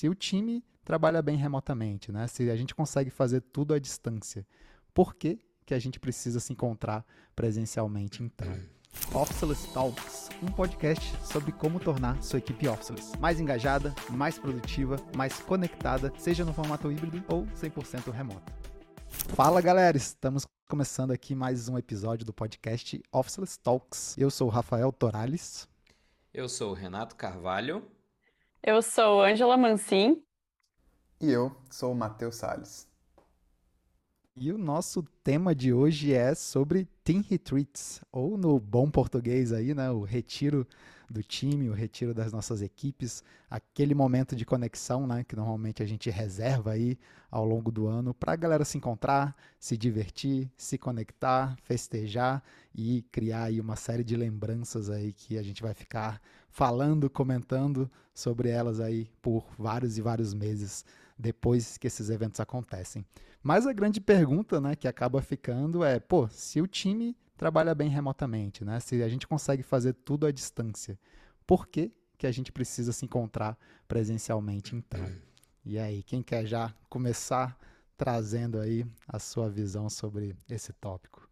se o time trabalha bem remotamente, né? Se a gente consegue fazer tudo à distância, por que, que a gente precisa se encontrar presencialmente então? Officeless Talks, um podcast sobre como tornar sua equipe Officeless mais engajada, mais produtiva, mais conectada, seja no formato híbrido ou 100% remoto. Fala galera, estamos começando aqui mais um episódio do podcast Officeless Talks. Eu sou o Rafael Torales. Eu sou o Renato Carvalho. Eu sou Ângela Mancin. E eu sou o Matheus Salles. E o nosso tema de hoje é sobre Team Retreats, ou no bom português aí, né, o retiro do time, o retiro das nossas equipes, aquele momento de conexão, né, que normalmente a gente reserva aí ao longo do ano para a galera se encontrar, se divertir, se conectar, festejar e criar aí uma série de lembranças aí que a gente vai ficar falando, comentando sobre elas aí por vários e vários meses depois que esses eventos acontecem. Mas a grande pergunta, né, que acaba ficando é, pô, se o time trabalha bem remotamente, né, se a gente consegue fazer tudo à distância, por que que a gente precisa se encontrar presencialmente então? E aí, quem quer já começar trazendo aí a sua visão sobre esse tópico?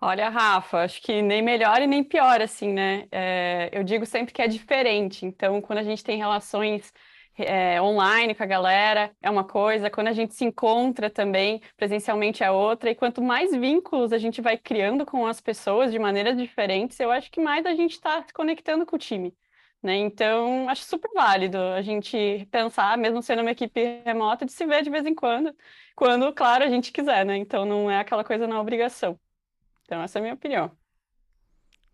Olha, Rafa, acho que nem melhor e nem pior, assim, né? É, eu digo sempre que é diferente. Então, quando a gente tem relações é, online com a galera é uma coisa, quando a gente se encontra também presencialmente é outra, e quanto mais vínculos a gente vai criando com as pessoas de maneiras diferentes, eu acho que mais a gente está se conectando com o time. Né? Então, acho super válido a gente pensar, mesmo sendo uma equipe remota, de se ver de vez em quando, quando, claro, a gente quiser, né? Então, não é aquela coisa na obrigação. Então, essa é a minha opinião.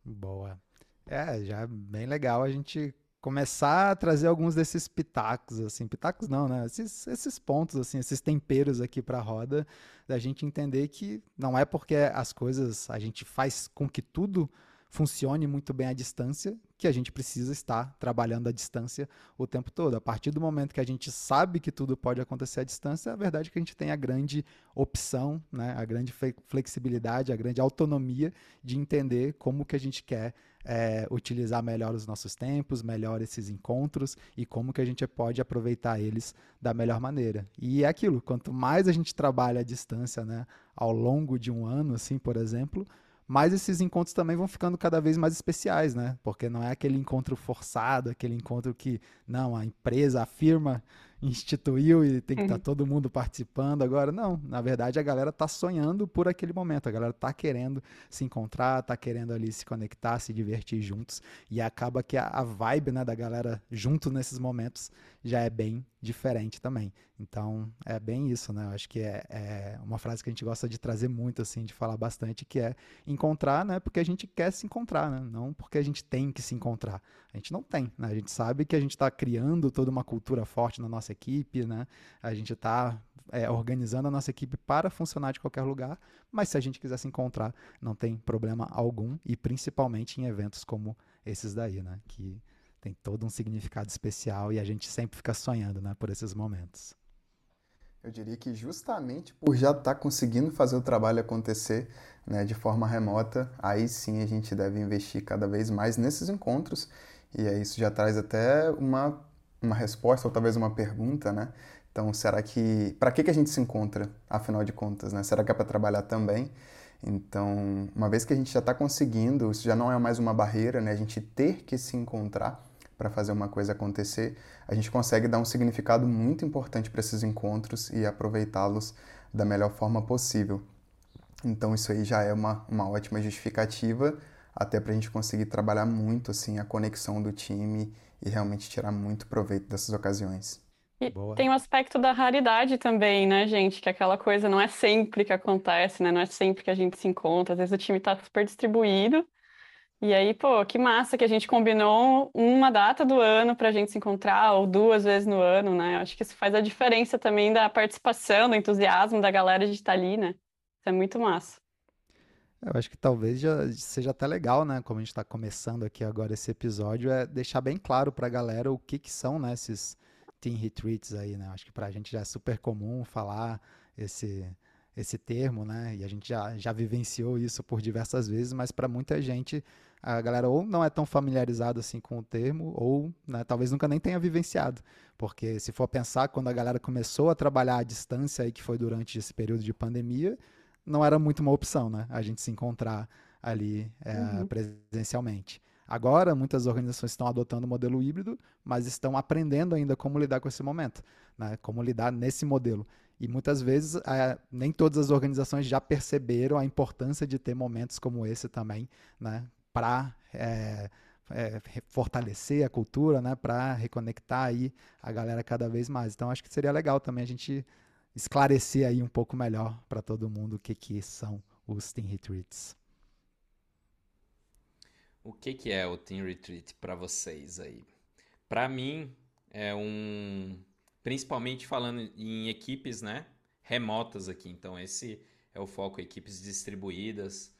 Boa. É, já é bem legal a gente começar a trazer alguns desses pitacos, assim, pitacos não, né? Esses, esses pontos, assim, esses temperos aqui para a roda, da gente entender que não é porque as coisas a gente faz com que tudo funcione muito bem à distância, que a gente precisa estar trabalhando à distância o tempo todo. A partir do momento que a gente sabe que tudo pode acontecer à distância, a verdade é que a gente tem a grande opção, né, a grande flexibilidade, a grande autonomia de entender como que a gente quer é, utilizar melhor os nossos tempos, melhor esses encontros e como que a gente pode aproveitar eles da melhor maneira. E é aquilo, quanto mais a gente trabalha à distância, né, ao longo de um ano, assim, por exemplo, mas esses encontros também vão ficando cada vez mais especiais, né? Porque não é aquele encontro forçado, aquele encontro que, não, a empresa, a firma instituiu e tem que estar tá uhum. todo mundo participando. Agora, não, na verdade a galera está sonhando por aquele momento, a galera está querendo se encontrar, está querendo ali se conectar, se divertir juntos e acaba que a, a vibe né, da galera junto nesses momentos já é bem diferente também. Então, é bem isso, né? Eu acho que é, é, uma frase que a gente gosta de trazer muito, assim, de falar bastante, que é encontrar, né? Porque a gente quer se encontrar, né? Não porque a gente tem que se encontrar. A gente não tem, né? A gente sabe que a gente está criando toda uma cultura forte na nossa equipe, né? A gente está é, organizando a nossa equipe para funcionar de qualquer lugar, mas se a gente quiser se encontrar, não tem problema algum, e principalmente em eventos como esses daí, né? Que tem todo um significado especial e a gente sempre fica sonhando né, por esses momentos. Eu diria que justamente por já estar tá conseguindo fazer o trabalho acontecer né, de forma remota, aí sim a gente deve investir cada vez mais nesses encontros. E aí isso já traz até uma, uma resposta ou talvez uma pergunta, né? Então, será que. Para que, que a gente se encontra, afinal de contas? Né? Será que é para trabalhar também? Então, uma vez que a gente já está conseguindo, isso já não é mais uma barreira, né? A gente ter que se encontrar para fazer uma coisa acontecer, a gente consegue dar um significado muito importante para esses encontros e aproveitá-los da melhor forma possível. Então isso aí já é uma, uma ótima justificativa até para a gente conseguir trabalhar muito assim a conexão do time e realmente tirar muito proveito dessas ocasiões. E Boa. tem o um aspecto da raridade também, né, gente? Que aquela coisa não é sempre que acontece, né? Não é sempre que a gente se encontra. Às vezes o time está super distribuído e aí, pô, que massa que a gente combinou uma data do ano para a gente se encontrar, ou duas vezes no ano, né? Eu acho que isso faz a diferença também da participação, do entusiasmo da galera de estar ali, né? Isso é muito massa. Eu acho que talvez já seja até legal, né? Como a gente está começando aqui agora esse episódio, é deixar bem claro para a galera o que, que são né, esses team retreats aí, né? Acho que para a gente já é super comum falar esse esse termo, né? E a gente já, já vivenciou isso por diversas vezes, mas para muita gente a galera ou não é tão familiarizada assim com o termo, ou né, talvez nunca nem tenha vivenciado. Porque se for pensar, quando a galera começou a trabalhar à distância, aí, que foi durante esse período de pandemia, não era muito uma opção, né? A gente se encontrar ali é, uhum. presencialmente. Agora, muitas organizações estão adotando o modelo híbrido, mas estão aprendendo ainda como lidar com esse momento, né? como lidar nesse modelo. E muitas vezes, é, nem todas as organizações já perceberam a importância de ter momentos como esse também, né? para é, é, fortalecer a cultura, né, para reconectar aí a galera cada vez mais. Então acho que seria legal também a gente esclarecer aí um pouco melhor para todo mundo o que, que são os Team Retreats. O que, que é o Team Retreat para vocês aí? Para mim, é um. Principalmente falando em equipes né, remotas aqui. Então, esse é o foco: equipes distribuídas,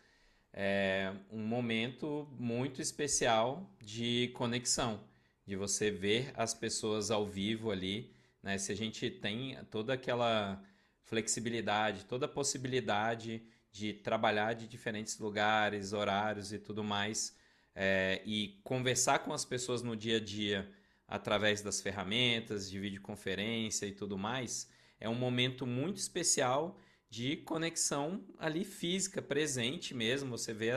é um momento muito especial de conexão, de você ver as pessoas ao vivo ali, né? Se a gente tem toda aquela flexibilidade, toda a possibilidade de trabalhar de diferentes lugares, horários e tudo mais, é, e conversar com as pessoas no dia a dia através das ferramentas de videoconferência e tudo mais, é um momento muito especial de conexão ali física, presente mesmo. Você vê,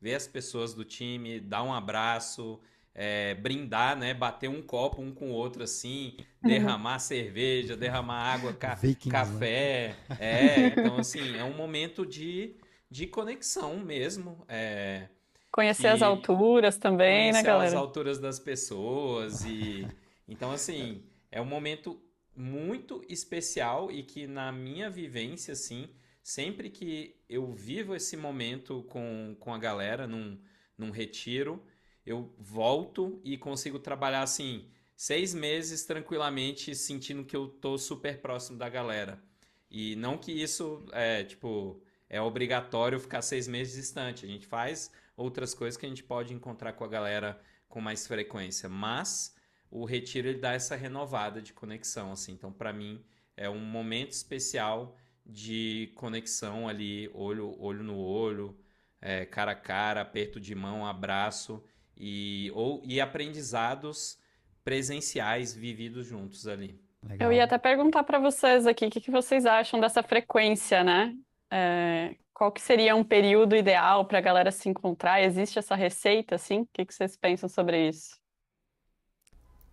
vê as pessoas do time, dá um abraço, é, brindar, né? Bater um copo um com o outro assim, uhum. derramar cerveja, derramar água, ca Vikings, né? café. Né? É, então assim, é um momento de, de conexão mesmo. É, conhecer as alturas também, né, galera? as alturas das pessoas e então assim, é um momento muito especial e que na minha vivência, assim, sempre que eu vivo esse momento com, com a galera num, num retiro, eu volto e consigo trabalhar assim seis meses tranquilamente, sentindo que eu tô super próximo da galera. E não que isso é tipo é obrigatório ficar seis meses distante. A gente faz outras coisas que a gente pode encontrar com a galera com mais frequência, mas o retiro ele dá essa renovada de conexão, assim. Então, para mim, é um momento especial de conexão ali, olho, olho no olho, é, cara a cara, aperto de mão, abraço e, ou, e aprendizados presenciais vividos juntos ali. Legal. Eu ia até perguntar para vocês aqui, o que, que, vocês acham dessa frequência, né? É, qual que seria um período ideal para a galera se encontrar? Existe essa receita, assim? O que, que vocês pensam sobre isso?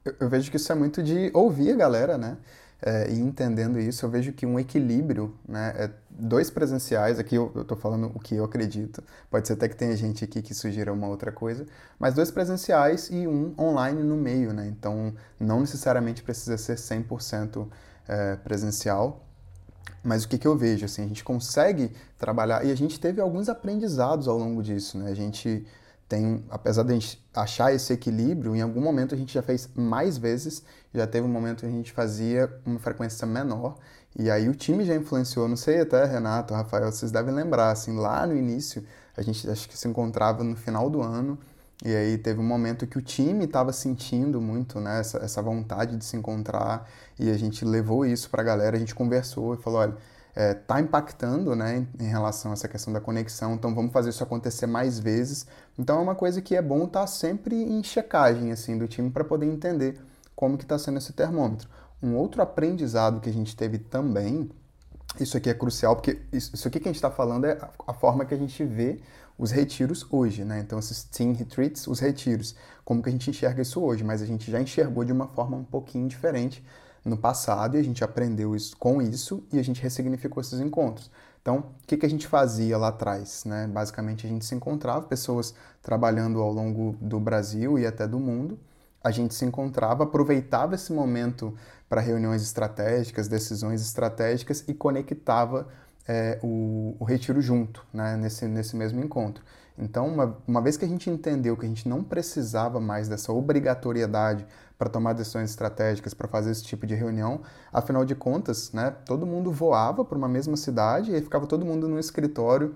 Eu, eu vejo que isso é muito de ouvir a galera, né? É, e entendendo isso, eu vejo que um equilíbrio, né? É dois presenciais, aqui eu, estou falando o que eu acredito, pode ser até que tenha gente aqui que sugira uma outra coisa, mas dois presenciais e um online no meio, né? Então, não necessariamente precisa ser 100% é, presencial, mas o que, que eu vejo, assim, a gente consegue trabalhar, e a gente teve alguns aprendizados ao longo disso, né? A gente tem, apesar de a gente achar esse equilíbrio, em algum momento a gente já fez mais vezes, já teve um momento que a gente fazia uma frequência menor, e aí o time já influenciou, não sei até, Renato, Rafael, vocês devem lembrar, assim, lá no início, a gente acho que se encontrava no final do ano, e aí teve um momento que o time estava sentindo muito, né, essa, essa vontade de se encontrar, e a gente levou isso para a galera, a gente conversou e falou, olha, está é, tá impactando né, em relação a essa questão da conexão, então vamos fazer isso acontecer mais vezes. Então é uma coisa que é bom estar tá sempre em checagem assim, do time para poder entender como que está sendo esse termômetro. Um outro aprendizado que a gente teve também, isso aqui é crucial, porque isso aqui que a gente está falando é a forma que a gente vê os retiros hoje, né? Então, esses team retreats, os retiros, como que a gente enxerga isso hoje, mas a gente já enxergou de uma forma um pouquinho diferente no passado e a gente aprendeu isso, com isso e a gente ressignificou esses encontros. Então, o que, que a gente fazia lá atrás? Né? Basicamente, a gente se encontrava, pessoas trabalhando ao longo do Brasil e até do mundo. A gente se encontrava, aproveitava esse momento para reuniões estratégicas, decisões estratégicas e conectava é, o, o, retiro junto, né? nesse, nesse mesmo encontro. Então, uma, uma vez que a gente entendeu que a gente não precisava mais dessa obrigatoriedade para tomar decisões estratégicas, para fazer esse tipo de reunião, afinal de contas, né, todo mundo voava para uma mesma cidade e ficava todo mundo no escritório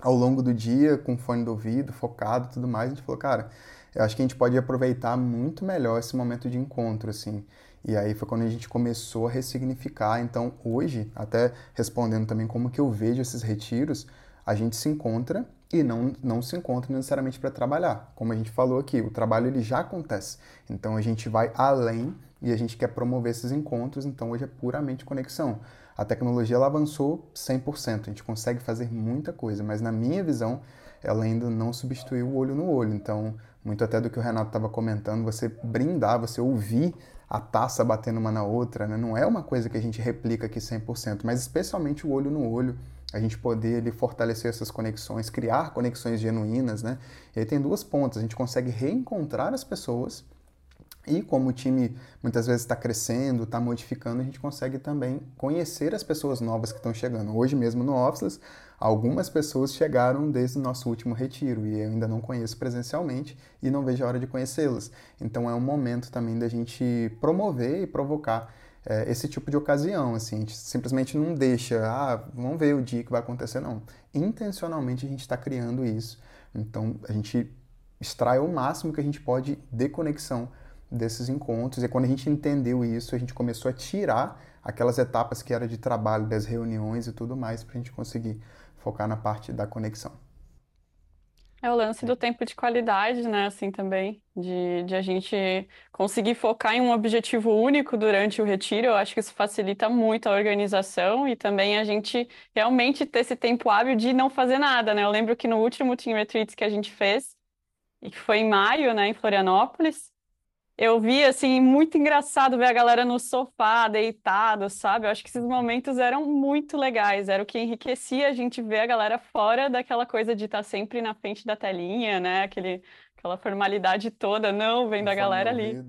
ao longo do dia, com fone do ouvido, focado e tudo mais. A gente falou, cara, eu acho que a gente pode aproveitar muito melhor esse momento de encontro, assim. E aí foi quando a gente começou a ressignificar. Então, hoje, até respondendo também como que eu vejo esses retiros, a gente se encontra e não, não se encontra necessariamente para trabalhar. Como a gente falou aqui, o trabalho ele já acontece. Então a gente vai além e a gente quer promover esses encontros, então hoje é puramente conexão. A tecnologia ela avançou 100%, a gente consegue fazer muita coisa, mas na minha visão, ela ainda não substituiu o olho no olho. Então, muito até do que o Renato estava comentando, você brindar, você ouvir a taça batendo uma na outra, né? não é uma coisa que a gente replica aqui 100%, mas especialmente o olho no olho, a gente poder ele, fortalecer essas conexões, criar conexões genuínas, né? E aí tem duas pontas, a gente consegue reencontrar as pessoas e como o time muitas vezes está crescendo, está modificando, a gente consegue também conhecer as pessoas novas que estão chegando. Hoje mesmo no Officeless, algumas pessoas chegaram desde o nosso último retiro e eu ainda não conheço presencialmente e não vejo a hora de conhecê-las. Então é um momento também da gente promover e provocar é, esse tipo de ocasião. Assim, a gente simplesmente não deixa, ah, vamos ver o dia que vai acontecer, não. Intencionalmente a gente está criando isso. Então a gente extrai o máximo que a gente pode de conexão desses encontros. E quando a gente entendeu isso, a gente começou a tirar aquelas etapas que era de trabalho, das reuniões e tudo mais, para a gente conseguir focar na parte da conexão. É o lance do tempo de qualidade, né? Assim também, de, de a gente conseguir focar em um objetivo único durante o retiro. Eu acho que isso facilita muito a organização e também a gente realmente ter esse tempo hábil de não fazer nada, né? Eu lembro que no último Team Retreats que a gente fez, e que foi em maio, né, em Florianópolis, eu vi, assim, muito engraçado ver a galera no sofá, deitado, sabe? Eu acho que esses momentos eram muito legais, era o que enriquecia a gente ver a galera fora daquela coisa de estar sempre na frente da telinha, né? Aquele, aquela formalidade toda, não, vendo a galera ali.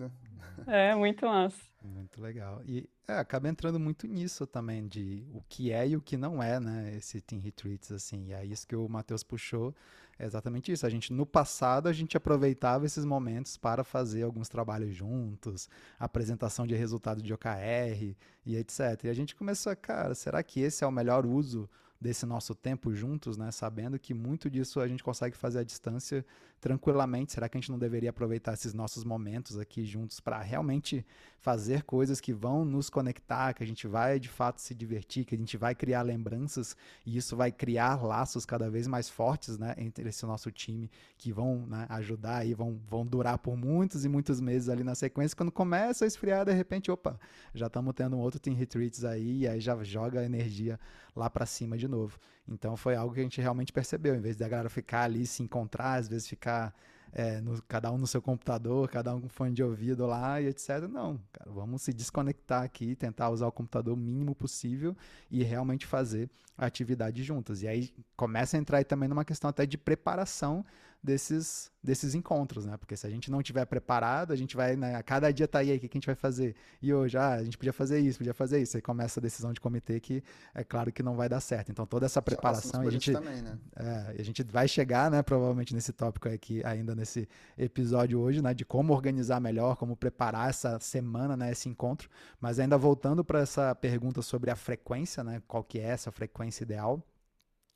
É, muito massa. Muito legal. E é, acaba entrando muito nisso também, de o que é e o que não é, né? Esse Team Retreats, assim. E é isso que o Matheus puxou é exatamente isso. A gente, no passado, a gente aproveitava esses momentos para fazer alguns trabalhos juntos, apresentação de resultado de OKR e etc. E a gente começou a, cara, será que esse é o melhor uso desse nosso tempo juntos, né? Sabendo que muito disso a gente consegue fazer à distância tranquilamente. Será que a gente não deveria aproveitar esses nossos momentos aqui juntos para realmente fazer coisas que vão nos conectar, que a gente vai de fato se divertir, que a gente vai criar lembranças e isso vai criar laços cada vez mais fortes, né, entre esse nosso time que vão né, ajudar e vão, vão durar por muitos e muitos meses ali na sequência. Quando começa a esfriar, de repente, opa, já estamos tendo um outro team retreats aí e aí já joga a energia lá para cima de novo. Então foi algo que a gente realmente percebeu, em vez da galera ficar ali se encontrar, às vezes ficar é, no, cada um no seu computador, cada um com fone de ouvido lá e etc. Não, cara, vamos se desconectar aqui, tentar usar o computador o mínimo possível e realmente fazer a atividade juntas. E aí começa a entrar aí também numa questão até de preparação desses, desses encontros, né? Porque se a gente não tiver preparado, a gente vai, né, a cada dia tá aí, aí, o que a gente vai fazer? E hoje, ah, a gente podia fazer isso, podia fazer isso. Aí começa a decisão de comitê que é claro que não vai dar certo. Então toda essa preparação, a gente, também, né? é, a gente vai chegar, né, provavelmente nesse tópico aqui, ainda nesse episódio hoje, né, de como organizar melhor, como preparar essa semana, né, esse encontro. Mas ainda voltando para essa pergunta sobre a frequência, né, qual que é essa frequência ideal?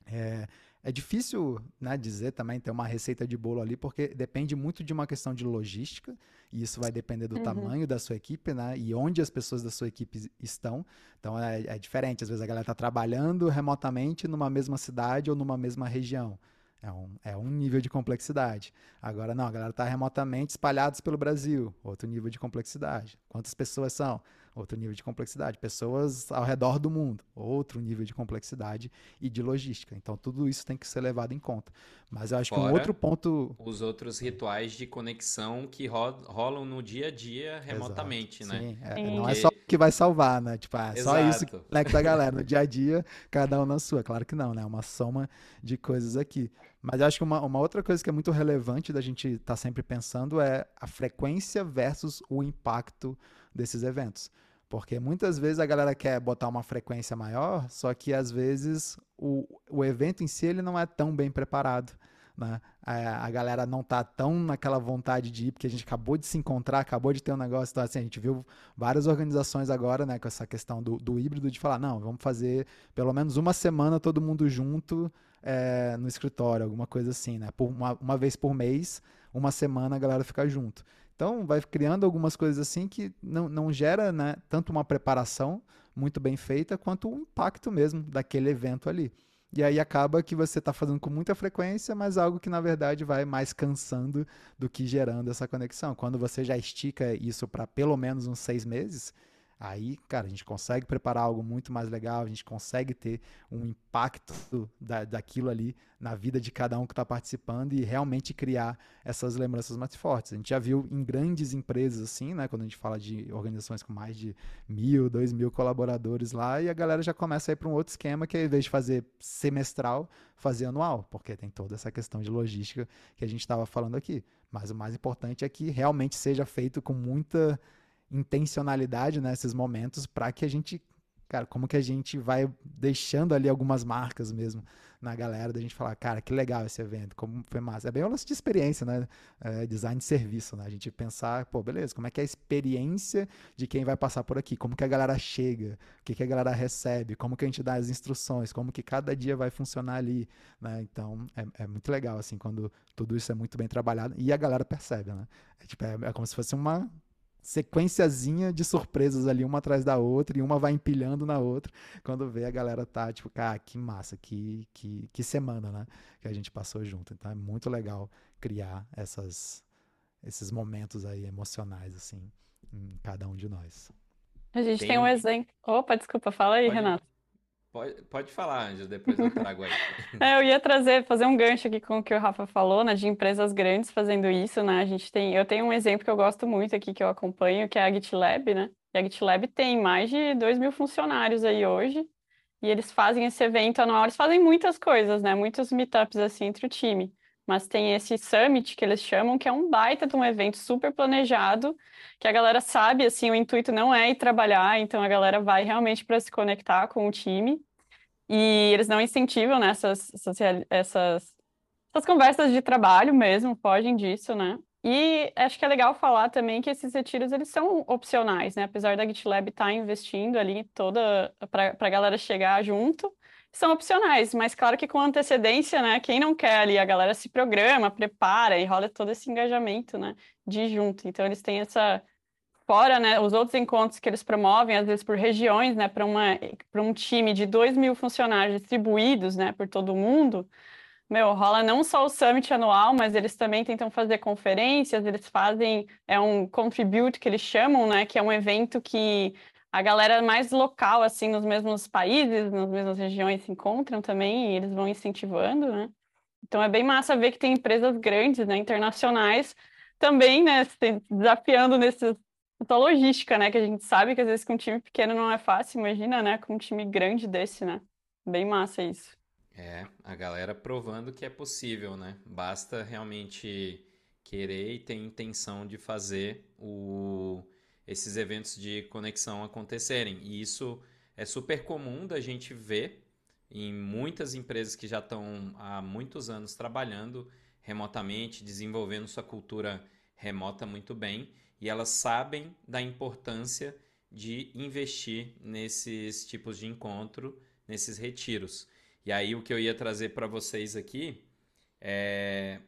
É, é difícil né, dizer também, ter uma receita de bolo ali, porque depende muito de uma questão de logística, e isso vai depender do uhum. tamanho da sua equipe, né? E onde as pessoas da sua equipe estão. Então é, é diferente. Às vezes a galera está trabalhando remotamente numa mesma cidade ou numa mesma região. É um, é um nível de complexidade. Agora, não, a galera está remotamente espalhados pelo Brasil. Outro nível de complexidade. Quantas pessoas são? Outro nível de complexidade. Pessoas ao redor do mundo, outro nível de complexidade e de logística. Então, tudo isso tem que ser levado em conta. Mas eu acho Fora que um outro ponto. Os outros rituais de conexão que rolam no dia a dia remotamente, Exato. né? Sim, é, Sim. não é só o que vai salvar, né? Tipo, ah, é só isso que conecta a galera. No dia a dia, cada um na sua. Claro que não, né? É uma soma de coisas aqui. Mas eu acho que uma, uma outra coisa que é muito relevante da gente estar tá sempre pensando é a frequência versus o impacto desses eventos. Porque muitas vezes a galera quer botar uma frequência maior, só que às vezes o, o evento em si ele não é tão bem preparado. Né? A, a galera não tá tão naquela vontade de ir, porque a gente acabou de se encontrar, acabou de ter um negócio. Então, assim, a gente viu várias organizações agora, né, com essa questão do, do híbrido, de falar, não, vamos fazer pelo menos uma semana todo mundo junto é, no escritório, alguma coisa assim, né? Por uma, uma vez por mês, uma semana a galera fica junto. Então, vai criando algumas coisas assim que não, não gera né, tanto uma preparação muito bem feita, quanto o impacto mesmo daquele evento ali. E aí acaba que você está fazendo com muita frequência, mas algo que na verdade vai mais cansando do que gerando essa conexão. Quando você já estica isso para pelo menos uns seis meses, Aí, cara, a gente consegue preparar algo muito mais legal, a gente consegue ter um impacto da, daquilo ali na vida de cada um que está participando e realmente criar essas lembranças mais fortes. A gente já viu em grandes empresas assim, né? Quando a gente fala de organizações com mais de mil, dois mil colaboradores lá, e a galera já começa a ir para um outro esquema que, ao invés de fazer semestral, fazer anual, porque tem toda essa questão de logística que a gente estava falando aqui. Mas o mais importante é que realmente seja feito com muita intencionalidade nesses momentos para que a gente, cara, como que a gente vai deixando ali algumas marcas mesmo na galera, da gente falar, cara, que legal esse evento, como foi massa. É bem o lance de experiência, né? É, design de serviço, né? A gente pensar, pô, beleza, como é que é a experiência de quem vai passar por aqui? Como que a galera chega? O que, que a galera recebe? Como que a gente dá as instruções? Como que cada dia vai funcionar ali, né? Então, é, é muito legal, assim, quando tudo isso é muito bem trabalhado e a galera percebe, né? É, tipo, é, é como se fosse uma sequenciazinha de surpresas ali, uma atrás da outra, e uma vai empilhando na outra, quando vê a galera tá, tipo, cara, que massa, que, que, que semana, né, que a gente passou junto. Então é muito legal criar essas, esses momentos aí emocionais, assim, em cada um de nós. A gente tem, tem um exemplo. Opa, desculpa, fala aí, Pode... Renato. Pode, pode falar, Ângelo, depois eu trago aí. é, eu ia trazer, fazer um gancho aqui com o que o Rafa falou, né, de empresas grandes fazendo isso, né? A gente tem, eu tenho um exemplo que eu gosto muito aqui, que eu acompanho, que é a GitLab, né? E a GitLab tem mais de 2 mil funcionários aí hoje, e eles fazem esse evento anual, eles fazem muitas coisas, né? Muitos meetups assim entre o time. Mas tem esse summit que eles chamam, que é um baita de um evento super planejado, que a galera sabe, assim, o intuito não é ir trabalhar, então a galera vai realmente para se conectar com o time. E eles não incentivam né, essas, essas, essas, conversas de trabalho mesmo, fogem disso, né? E acho que é legal falar também que esses retiros eles são opcionais, né? Apesar da GitLab estar tá investindo ali toda para a galera chegar junto, são opcionais, mas claro que com antecedência, né? Quem não quer ali, a galera se programa, prepara e rola todo esse engajamento, né? De junto. Então eles têm essa fora, né, os outros encontros que eles promovem, às vezes por regiões, né, para um time de 2 mil funcionários distribuídos, né, por todo o mundo, meu, rola não só o summit anual, mas eles também tentam fazer conferências, eles fazem, é um contribute que eles chamam, né, que é um evento que a galera mais local, assim, nos mesmos países, nas mesmas regiões se encontram também, e eles vão incentivando, né. Então é bem massa ver que tem empresas grandes, né, internacionais, também, né, desafiando nesses essa logística, né? Que a gente sabe que às vezes com um time pequeno não é fácil, imagina, né? Com um time grande desse, né? Bem massa isso. É, a galera provando que é possível, né? Basta realmente querer e ter intenção de fazer o... esses eventos de conexão acontecerem. E isso é super comum da gente ver em muitas empresas que já estão há muitos anos trabalhando remotamente, desenvolvendo sua cultura remota muito bem e elas sabem da importância de investir nesses tipos de encontro, nesses retiros. E aí o que eu ia trazer para vocês aqui é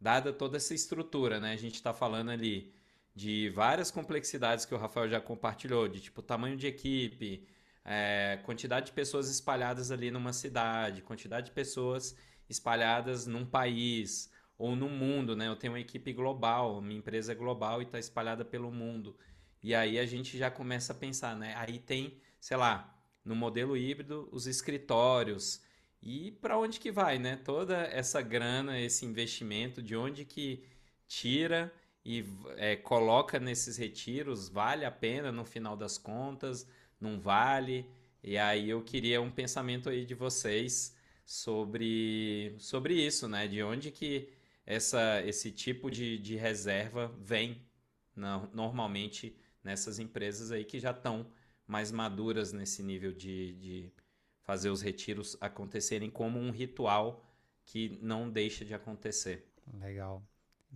dada toda essa estrutura, né? A gente está falando ali de várias complexidades que o Rafael já compartilhou, de tipo tamanho de equipe, é, quantidade de pessoas espalhadas ali numa cidade, quantidade de pessoas espalhadas num país, ou no mundo, né? Eu tenho uma equipe global, minha empresa é global e está espalhada pelo mundo. E aí a gente já começa a pensar, né? Aí tem, sei lá, no modelo híbrido, os escritórios. E para onde que vai, né? Toda essa grana, esse investimento, de onde que tira e é, coloca nesses retiros, vale a pena no final das contas? Não vale? E aí eu queria um pensamento aí de vocês sobre, sobre isso, né? De onde que essa, esse tipo de, de reserva vem na, normalmente nessas empresas aí que já estão mais maduras nesse nível de, de fazer os retiros acontecerem como um ritual que não deixa de acontecer. Legal.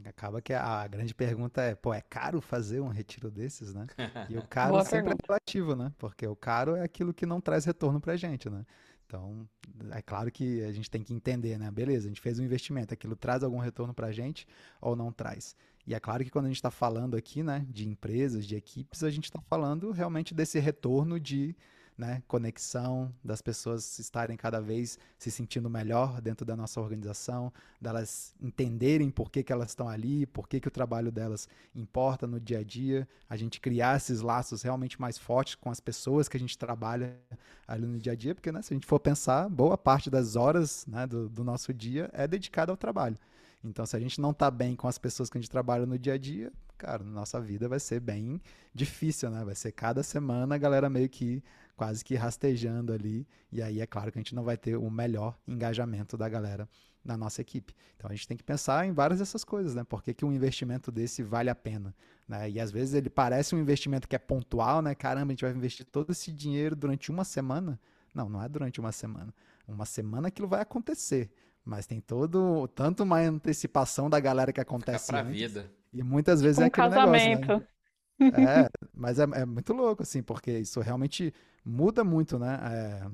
Acaba que a grande pergunta é, pô, é caro fazer um retiro desses, né? E o caro sempre é relativo, né? Porque o caro é aquilo que não traz retorno pra gente, né? Então, é claro que a gente tem que entender, né? Beleza, a gente fez um investimento, aquilo traz algum retorno para a gente ou não traz? E é claro que quando a gente está falando aqui, né, de empresas, de equipes, a gente está falando realmente desse retorno de né, conexão, das pessoas estarem cada vez se sentindo melhor dentro da nossa organização, delas entenderem por que, que elas estão ali, por que, que o trabalho delas importa no dia a dia, a gente criar esses laços realmente mais fortes com as pessoas que a gente trabalha ali no dia a dia, porque né, se a gente for pensar, boa parte das horas né, do, do nosso dia é dedicada ao trabalho. Então, se a gente não está bem com as pessoas que a gente trabalha no dia a dia, cara, nossa vida vai ser bem difícil, né? Vai ser cada semana a galera meio que quase que rastejando ali. E aí é claro que a gente não vai ter o melhor engajamento da galera na nossa equipe. Então a gente tem que pensar em várias dessas coisas, né? Por que, que um investimento desse vale a pena? Né? E às vezes ele parece um investimento que é pontual, né? Caramba, a gente vai investir todo esse dinheiro durante uma semana. Não, não é durante uma semana. Uma semana aquilo vai acontecer. Mas tem todo, tanto uma antecipação da galera que acontece Fica pra antes, vida. E muitas vezes Um é aquele casamento. negócio, né? É, mas é, é muito louco, assim, porque isso realmente muda muito, né? É,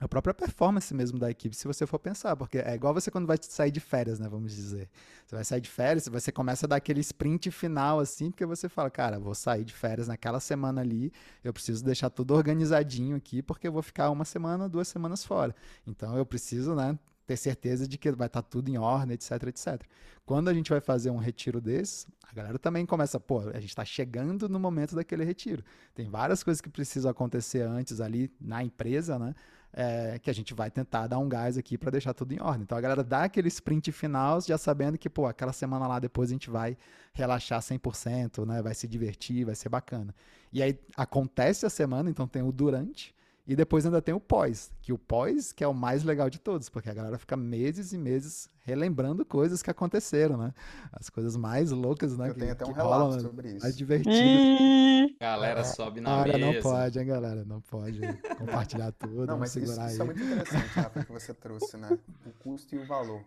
a própria performance mesmo da equipe, se você for pensar, porque é igual você quando vai sair de férias, né? Vamos dizer. Você vai sair de férias, você começa a dar aquele sprint final, assim, porque você fala, cara, vou sair de férias naquela semana ali, eu preciso deixar tudo organizadinho aqui, porque eu vou ficar uma semana, duas semanas fora. Então eu preciso, né? Ter certeza de que vai estar tudo em ordem, etc, etc. Quando a gente vai fazer um retiro desses, a galera também começa, pô, a gente está chegando no momento daquele retiro. Tem várias coisas que precisam acontecer antes ali na empresa, né? É, que a gente vai tentar dar um gás aqui para deixar tudo em ordem. Então a galera dá aquele sprint final, já sabendo que, pô, aquela semana lá depois a gente vai relaxar 100%, né? Vai se divertir, vai ser bacana. E aí acontece a semana, então tem o durante, e depois ainda tem o pós, que o pós que é o mais legal de todos, porque a galera fica meses e meses relembrando coisas que aconteceram, né? As coisas mais loucas, né? Eu que, tenho até um relato rolam, sobre isso. Mais divertidas. Ih, Galera sobe na Olha, mesa. não pode, hein, galera? Não pode compartilhar tudo, Não, vamos mas isso, segurar isso é aí. muito interessante, Rafa, que você trouxe, né? O custo e o valor.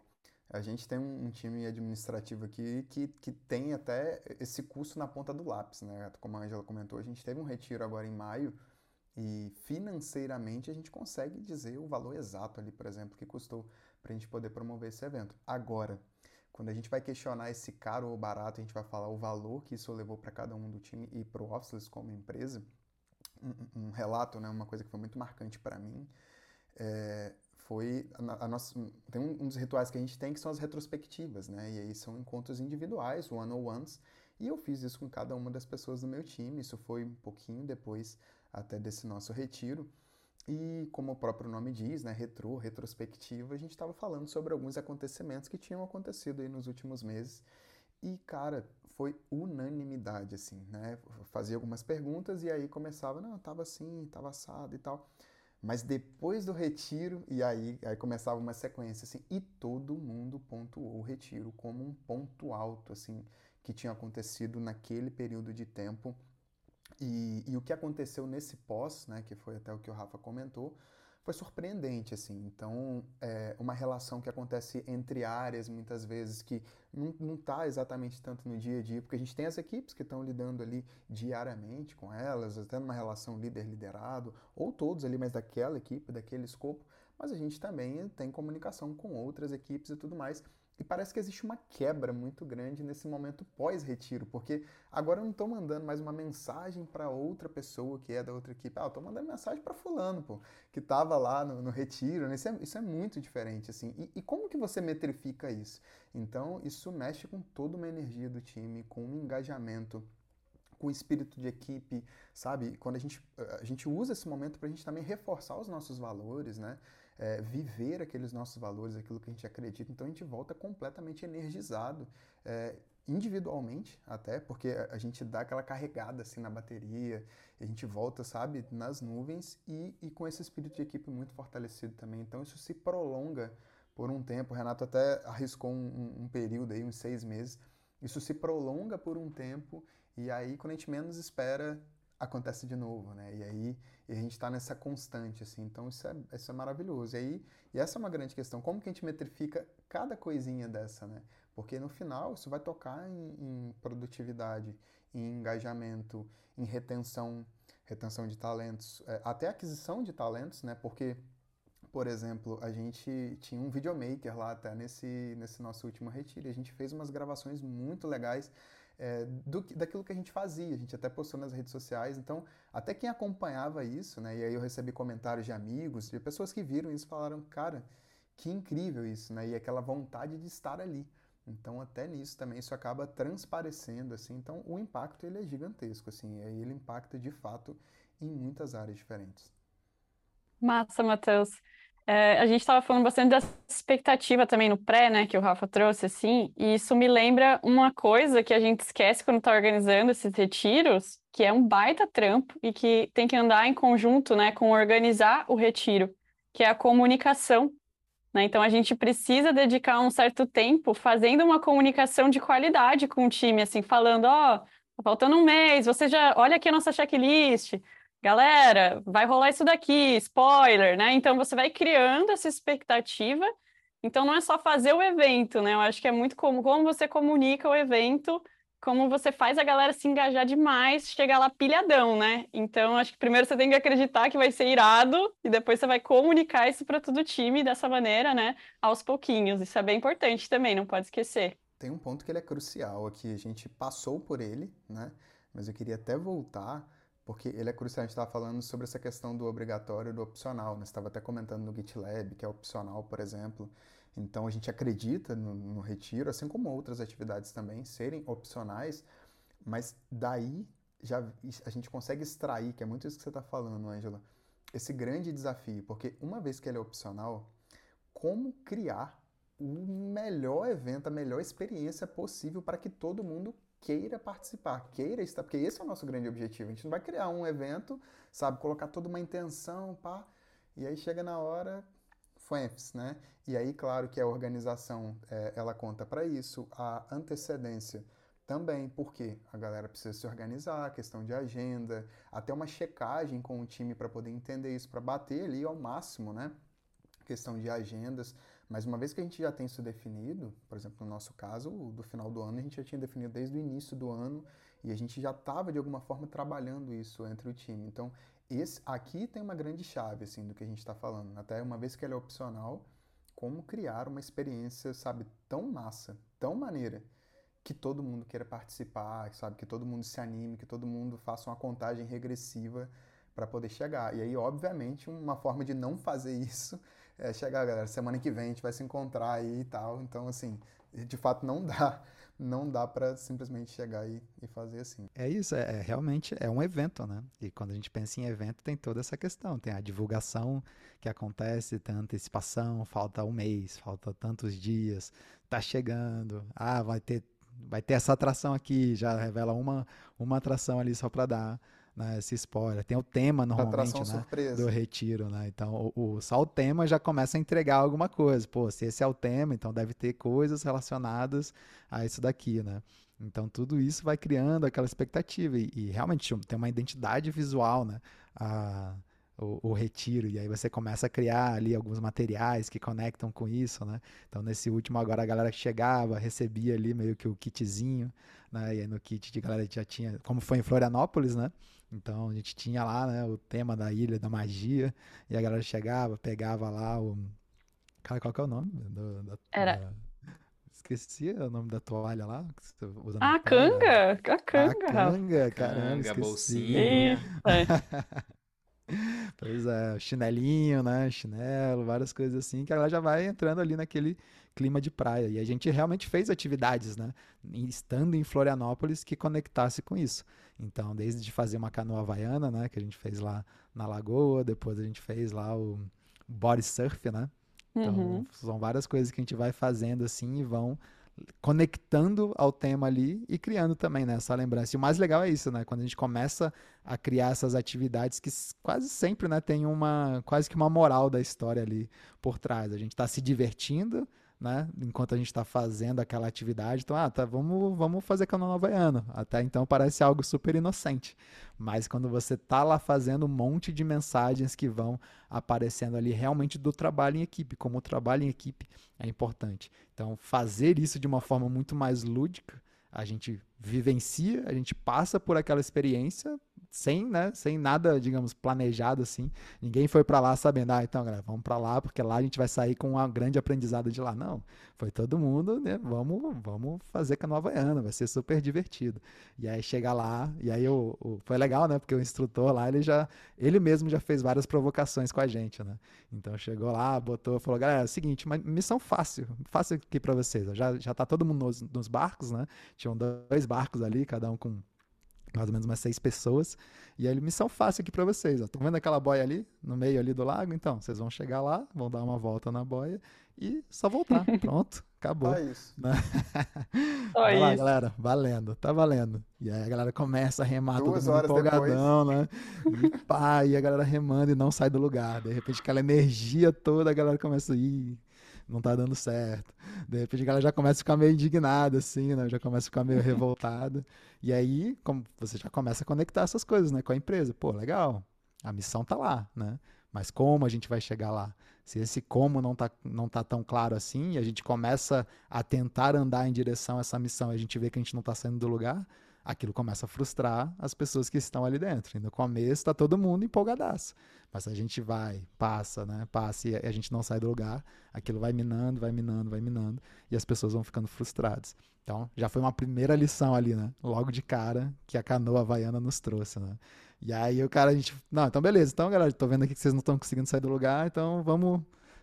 A gente tem um, um time administrativo aqui que, que tem até esse custo na ponta do lápis, né? Como a Angela comentou, a gente teve um retiro agora em maio e financeiramente a gente consegue dizer o valor exato ali, por exemplo, que custou para a gente poder promover esse evento. Agora, quando a gente vai questionar esse caro ou barato, a gente vai falar o valor que isso levou para cada um do time e para o Officeless como empresa, um, um relato, né, uma coisa que foi muito marcante para mim, é, foi a, a nossa, tem um, um, dos rituais que a gente tem que são as retrospectivas, né, e aí são encontros individuais, one-on-ones, e eu fiz isso com cada uma das pessoas do meu time, isso foi um pouquinho depois até desse nosso retiro, e como o próprio nome diz, né, retro, retrospectiva, a gente estava falando sobre alguns acontecimentos que tinham acontecido aí nos últimos meses, e, cara, foi unanimidade, assim, né? Fazia algumas perguntas e aí começava, não, tava assim, tava assado e tal. Mas depois do retiro, e aí, aí começava uma sequência, assim, e todo mundo pontuou o retiro como um ponto alto, assim, que tinha acontecido naquele período de tempo. E, e o que aconteceu nesse pós, né, que foi até o que o Rafa comentou, foi surpreendente, assim. Então, é uma relação que acontece entre áreas, muitas vezes, que não está exatamente tanto no dia a dia, porque a gente tem as equipes que estão lidando ali diariamente com elas, até numa relação líder-liderado, ou todos ali, mas daquela equipe, daquele escopo, mas a gente também tem comunicação com outras equipes e tudo mais. E parece que existe uma quebra muito grande nesse momento pós-retiro, porque agora eu não estou mandando mais uma mensagem para outra pessoa que é da outra equipe. Ah, eu estou mandando mensagem para fulano, pô, que estava lá no, no retiro. Né? Isso é, isso é, muito diferente, assim. E, e, como que você metrifica isso? Então, isso mexe com toda uma energia do time, com um engajamento, com o espírito de equipe, sabe? Quando a gente, a gente usa esse momento para a gente também reforçar os nossos valores, né? É, viver aqueles nossos valores, aquilo que a gente acredita. Então a gente volta completamente energizado, é, individualmente até, porque a gente dá aquela carregada assim na bateria, a gente volta, sabe, nas nuvens e, e com esse espírito de equipe muito fortalecido também. Então isso se prolonga por um tempo. O Renato até arriscou um, um período aí, uns seis meses. Isso se prolonga por um tempo e aí quando a gente menos espera acontece de novo, né? E aí e a gente está nessa constante, assim. Então isso é, isso é maravilhoso. E aí e essa é uma grande questão. Como que a gente metrifica cada coisinha dessa, né? Porque no final isso vai tocar em, em produtividade, em engajamento, em retenção, retenção de talentos, é, até aquisição de talentos, né? Porque por exemplo, a gente tinha um videomaker lá até nesse, nesse nosso último retiro. A gente fez umas gravações muito legais é, do, daquilo que a gente fazia. A gente até postou nas redes sociais. Então, até quem acompanhava isso, né? E aí eu recebi comentários de amigos, de pessoas que viram isso falaram, cara, que incrível isso, né? E aquela vontade de estar ali. Então, até nisso também isso acaba transparecendo, assim. Então, o impacto ele é gigantesco, assim. E aí ele impacta de fato em muitas áreas diferentes. Massa, Matheus. É, a gente estava falando bastante dessa expectativa também no pré, né, que o Rafa trouxe, assim, e isso me lembra uma coisa que a gente esquece quando está organizando esses retiros, que é um baita trampo e que tem que andar em conjunto, né, com organizar o retiro, que é a comunicação. Né? Então a gente precisa dedicar um certo tempo fazendo uma comunicação de qualidade com o time, assim, falando, ó, oh, tá faltando um mês, você já olha aqui a nossa checklist galera, vai rolar isso daqui, spoiler, né? Então você vai criando essa expectativa. Então não é só fazer o evento, né? Eu acho que é muito como, como você comunica o evento, como você faz a galera se engajar demais, chegar lá pilhadão, né? Então acho que primeiro você tem que acreditar que vai ser irado e depois você vai comunicar isso para todo o time dessa maneira, né? Aos pouquinhos. Isso é bem importante também, não pode esquecer. Tem um ponto que ele é crucial aqui, a gente passou por ele, né? Mas eu queria até voltar porque ele é crucial. A gente estava falando sobre essa questão do obrigatório e do opcional. Né? Estava até comentando no GitLab, que é opcional, por exemplo. Então, a gente acredita no, no retiro, assim como outras atividades também, serem opcionais, mas daí já a gente consegue extrair, que é muito isso que você está falando, Angela, esse grande desafio, porque uma vez que ele é opcional, como criar o melhor evento, a melhor experiência possível para que todo mundo queira participar, queira estar, porque esse é o nosso grande objetivo. A gente não vai criar um evento, sabe, colocar toda uma intenção, pá, e aí chega na hora, FUEMPS, né? E aí, claro que a organização, é, ela conta para isso, a antecedência também, porque a galera precisa se organizar, questão de agenda, até uma checagem com o time para poder entender isso, para bater ali ao máximo, né? Questão de agendas, mas uma vez que a gente já tem isso definido, por exemplo, no nosso caso, do final do ano, a gente já tinha definido desde o início do ano e a gente já estava de alguma forma trabalhando isso entre o time. Então, esse aqui tem uma grande chave assim do que a gente está falando. Até uma vez que ele é opcional, como criar uma experiência, sabe, tão massa, tão maneira que todo mundo queira participar, sabe, que todo mundo se anime, que todo mundo faça uma contagem regressiva para poder chegar. E aí, obviamente, uma forma de não fazer isso é chegar, galera, semana que vem a gente vai se encontrar aí e tal. Então, assim, de fato não dá, não dá para simplesmente chegar e, e, fazer assim. É isso, é, é, realmente é um evento, né? E quando a gente pensa em evento, tem toda essa questão, tem a divulgação que acontece, tem a antecipação, falta um mês, falta tantos dias, tá chegando, ah, vai ter vai ter essa atração aqui, já revela uma uma atração ali só para dar né, esse spoiler. Tem o tema normalmente né, do retiro, né? Então, o, o, só o tema já começa a entregar alguma coisa. Pô, se esse é o tema, então deve ter coisas relacionadas a isso daqui, né? Então, tudo isso vai criando aquela expectativa e, e realmente tem uma identidade visual, né? A, o, o, retiro, e aí você começa a criar ali alguns materiais que conectam com isso, né? Então, nesse último agora, a galera chegava, recebia ali meio que o kitzinho, né? E aí no kit de galera já tinha, como foi em Florianópolis, né? Então a gente tinha lá, né, o tema da ilha da magia, e a galera chegava, pegava lá o. Cara, qual que é o nome? Do, da, Era. Da... Esqueci o nome da toalha lá. Ah, a canga! A canga! A canga, caramba, canga, bolsinha. pois é, chinelinho, né? Chinelo, várias coisas assim, que ela já vai entrando ali naquele clima de praia. E a gente realmente fez atividades, né? Estando em Florianópolis, que conectasse com isso. Então, desde fazer uma canoa havaiana, né, que a gente fez lá na lagoa, depois a gente fez lá o body surf, né? Então, uhum. são várias coisas que a gente vai fazendo assim e vão conectando ao tema ali e criando também né, essa lembrança. E o mais legal é isso, né? Quando a gente começa a criar essas atividades que quase sempre né, tem uma quase que uma moral da história ali por trás. A gente está se divertindo, né? Enquanto a gente está fazendo aquela atividade, então, ah, tá, vamos, vamos fazer canoa havaiano. Até então parece algo super inocente. Mas quando você tá lá fazendo um monte de mensagens que vão aparecendo ali realmente do trabalho em equipe, como o trabalho em equipe é importante. Então, fazer isso de uma forma muito mais lúdica, a gente vivencia, a gente passa por aquela experiência sem, né, sem nada, digamos, planejado assim. Ninguém foi para lá sabendo, ah, então, galera, vamos para lá porque lá a gente vai sair com uma grande aprendizado de lá. Não, foi todo mundo, né, vamos, vamos fazer com a Nova Havaiana, vai ser super divertido. E aí chega lá, e aí o, o, foi legal, né, porque o instrutor lá, ele já, ele mesmo já fez várias provocações com a gente, né. Então chegou lá, botou, falou, galera, é o seguinte, uma missão fácil, fácil aqui para vocês. Já, já tá todo mundo nos, nos barcos, né, tinham dois barcos ali, cada um com mais ou menos umas seis pessoas. E aí, missão fácil aqui para vocês. Estão vendo aquela boia ali, no meio ali do lago? Então, vocês vão chegar lá, vão dar uma volta na boia e só voltar. Pronto, acabou. É isso. Né? Só Vai lá, isso. galera, valendo, tá valendo. E aí a galera começa a remar, Duas todo mundo empolgadão, né? E pá, e a galera remando e não sai do lugar. De repente, aquela energia toda, a galera começa a ir. Não tá dando certo. De repente a galera já começa a ficar meio indignada, assim, né? Já começa a ficar meio revoltada. E aí, como você já começa a conectar essas coisas, né, com a empresa. Pô, legal. A missão tá lá, né? Mas como a gente vai chegar lá? Se esse como não tá, não tá tão claro assim, e a gente começa a tentar andar em direção a essa missão e a gente vê que a gente não tá saindo do lugar, aquilo começa a frustrar as pessoas que estão ali dentro. E no começo tá todo mundo empolgadaço. Mas a gente vai, passa, né? Passa e a gente não sai do lugar, aquilo vai minando, vai minando, vai minando, e as pessoas vão ficando frustradas. Então, já foi uma primeira lição ali, né? Logo de cara, que a canoa havaiana nos trouxe, né? E aí o cara, a gente. Não, então beleza. Então, galera, tô vendo aqui que vocês não estão conseguindo sair do lugar, então vamos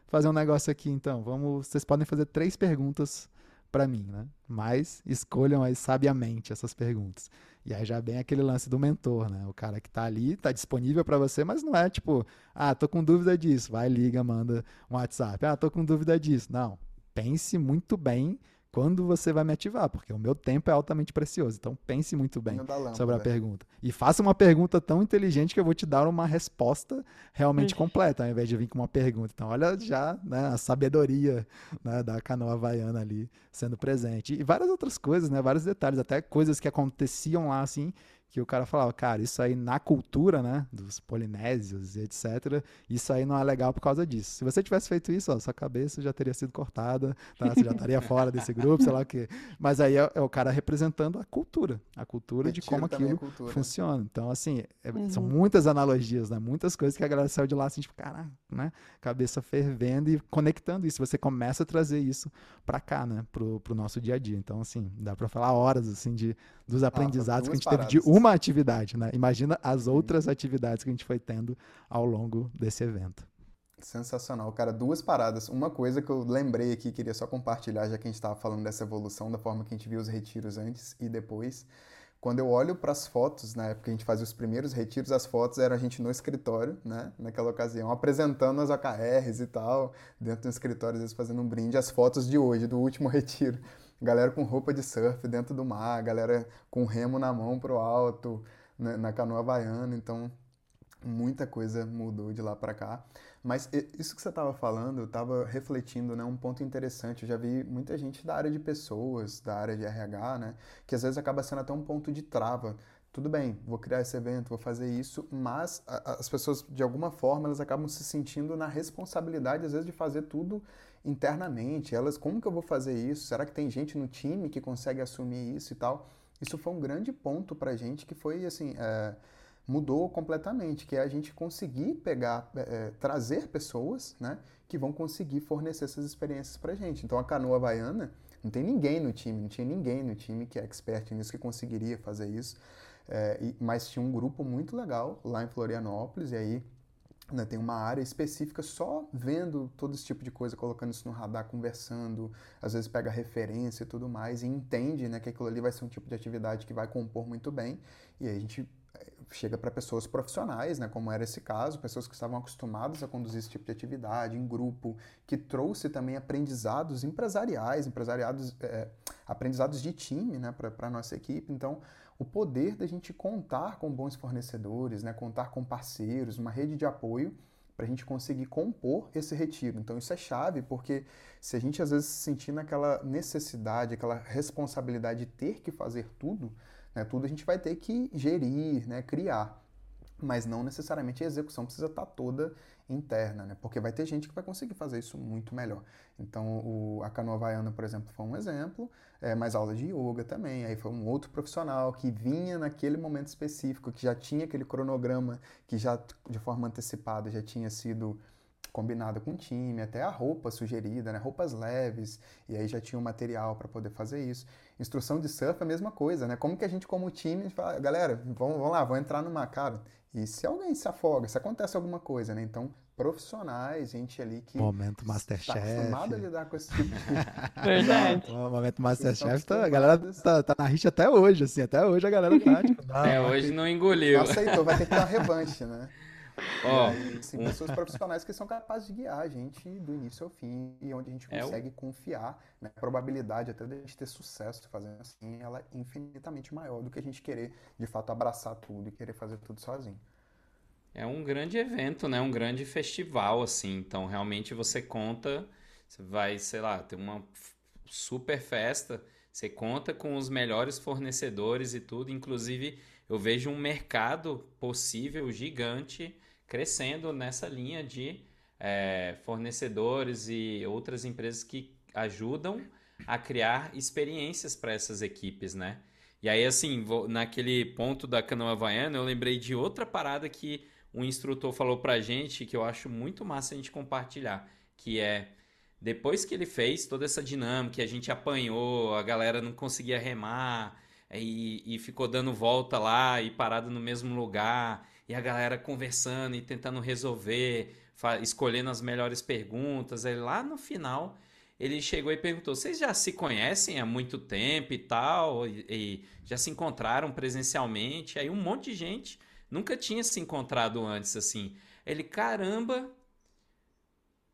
fazer um negócio aqui, então. Vamos. Vocês podem fazer três perguntas para mim, né? Mas escolham aí sabiamente essas perguntas. E aí já vem aquele lance do mentor, né? O cara que tá ali, tá disponível para você, mas não é tipo, ah, tô com dúvida disso, vai, liga, manda um WhatsApp. Ah, tô com dúvida disso. Não. Pense muito bem quando você vai me ativar, porque o meu tempo é altamente precioso. Então pense muito bem lâmpada. sobre a pergunta. E faça uma pergunta tão inteligente que eu vou te dar uma resposta realmente completa, ao invés de vir com uma pergunta. Então, olha já né, a sabedoria né, da canoa havaiana ali sendo presente. E várias outras coisas, né? Vários detalhes, até coisas que aconteciam lá, assim, que o cara falava, cara, isso aí na cultura, né, dos polinésios e etc, isso aí não é legal por causa disso. Se você tivesse feito isso, ó, sua cabeça já teria sido cortada, tá? você já estaria fora desse grupo, sei lá o quê. Mas aí é, é o cara representando a cultura, a cultura de Retiro como também a aquilo cultura. funciona. Então, assim, é- são Uhum. muitas analogias, né, muitas coisas que a galera saiu de lá, assim, tipo, caraca, né, cabeça fervendo e conectando isso. Você começa a trazer isso pra cá, né, pro, pro nosso dia a dia. Então, assim, dá pra falar horas, assim, de, dos aprendizados que a gente teve de paradas. Uma atividade, né? Imagina as outras atividades que a gente foi tendo ao longo desse evento. Sensacional, cara. Duas paradas. Uma coisa que eu lembrei aqui, queria só compartilhar, já que a gente estava falando dessa evolução, da forma que a gente viu os retiros antes e depois. Quando eu olho para as fotos, na época que a gente fazia os primeiros retiros, as fotos eram a gente no escritório, né? Naquela ocasião, apresentando as OKRs e tal, dentro do escritório, às vezes fazendo um brinde. As fotos de hoje, do último retiro. Galera com roupa de surf dentro do mar, galera com remo na mão pro alto, né, na canoa havaiana. Então, muita coisa mudou de lá para cá. Mas isso que você estava falando, eu estava refletindo, né, um ponto interessante. Eu já vi muita gente da área de pessoas, da área de RH, né, que às vezes acaba sendo até um ponto de trava. Tudo bem, vou criar esse evento, vou fazer isso, mas as pessoas, de alguma forma, elas acabam se sentindo na responsabilidade, às vezes, de fazer tudo internamente. Elas, como que eu vou fazer isso? Será que tem gente no time que consegue assumir isso e tal? Isso foi um grande ponto pra gente que foi, assim, é, mudou completamente, que é a gente conseguir pegar, é, é, trazer pessoas, né, que vão conseguir fornecer essas experiências pra gente. Então a canoa havaiana, não tem ninguém no time, não tinha ninguém no time que é expert nisso, que conseguiria fazer isso, É, e- mas tinha um grupo muito legal lá em Florianópolis, e aí né, tem uma área específica só vendo todo esse tipo de coisa, colocando isso no radar, conversando, às vezes pega referência e tudo mais, e entende né, que aquilo ali vai ser um tipo de atividade que vai compor muito bem, e aí a gente eh, chega para pessoas profissionais, né, como era esse caso, pessoas que estavam acostumadas a conduzir esse tipo de atividade em grupo, que trouxe também aprendizados empresariais, empresariados, eh, aprendizados de time né, para a nossa equipe. Então, o poder da gente contar com bons fornecedores, né, contar com parceiros, uma rede de apoio para a gente conseguir compor esse retiro. Então, isso é chave, porque se a gente às vezes se sentir naquela necessidade, aquela responsabilidade de ter que fazer tudo, né, tudo a gente vai ter que gerir, né, criar. mas não necessariamente a execução precisa estar tá toda interna, né? Porque vai ter gente que vai conseguir fazer isso muito melhor. Então, o, a canoa havaiana, por exemplo, foi um exemplo, é, mas aula de yoga também. Aí foi um outro profissional que vinha naquele momento específico, que já tinha aquele cronograma, que já de forma antecipada já tinha sido combinada com o time, até a roupa sugerida, né? roupas leves, e aí já tinha o material para poder fazer isso. Instrução de surf é a mesma coisa, né? Como que a gente, como time, fala, galera, vamos, vamos lá, vamos entrar numa cara. E se alguém se afoga, se acontece alguma coisa, né? Então, profissionais, gente ali que momento Masterchef. Está acostumado a lidar com esse tipo de Verdade. O momento Masterchef, tá, a galera tá, tá, na rixa até hoje, assim, até hoje a galera tá, tipo, não, É, hoje não engoliu. Não aceitou, vai ter que ter uma revanche, né? Oh, assim, um... pessoas profissionais que são capazes de guiar a gente do início ao fim e onde a gente consegue é o... confiar, né? A probabilidade até de a gente ter sucesso fazendo assim, ela é infinitamente maior do que a gente querer, de fato, abraçar tudo e querer fazer tudo sozinho. É um grande evento, né? Um grande festival, assim. Então, realmente você conta, você vai, sei lá, ter uma super festa, você conta com os melhores fornecedores e tudo. Inclusive, eu vejo um mercado possível gigante crescendo nessa linha de é, fornecedores e outras empresas que ajudam a criar experiências para essas equipes, né? E aí, assim, vou, naquele ponto da canoa havaiana, eu lembrei de outra parada que um instrutor falou pra gente, que eu acho muito massa a gente compartilhar, que é, depois que ele fez toda essa dinâmica, a gente apanhou, a galera não conseguia remar, e, e ficou dando volta lá e parado no mesmo lugar, e a galera conversando e tentando resolver, escolhendo as melhores perguntas. Aí lá no final ele chegou e perguntou: vocês já se conhecem há muito tempo e tal? E, e, já se encontraram presencialmente? Aí um monte de gente nunca tinha se encontrado antes assim. Ele, caramba,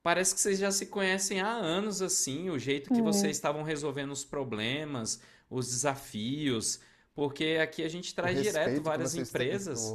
parece que vocês já se conhecem há anos assim, o jeito que uhum. vocês estavam resolvendo os problemas, os desafios, porque aqui a gente traz direto várias empresas.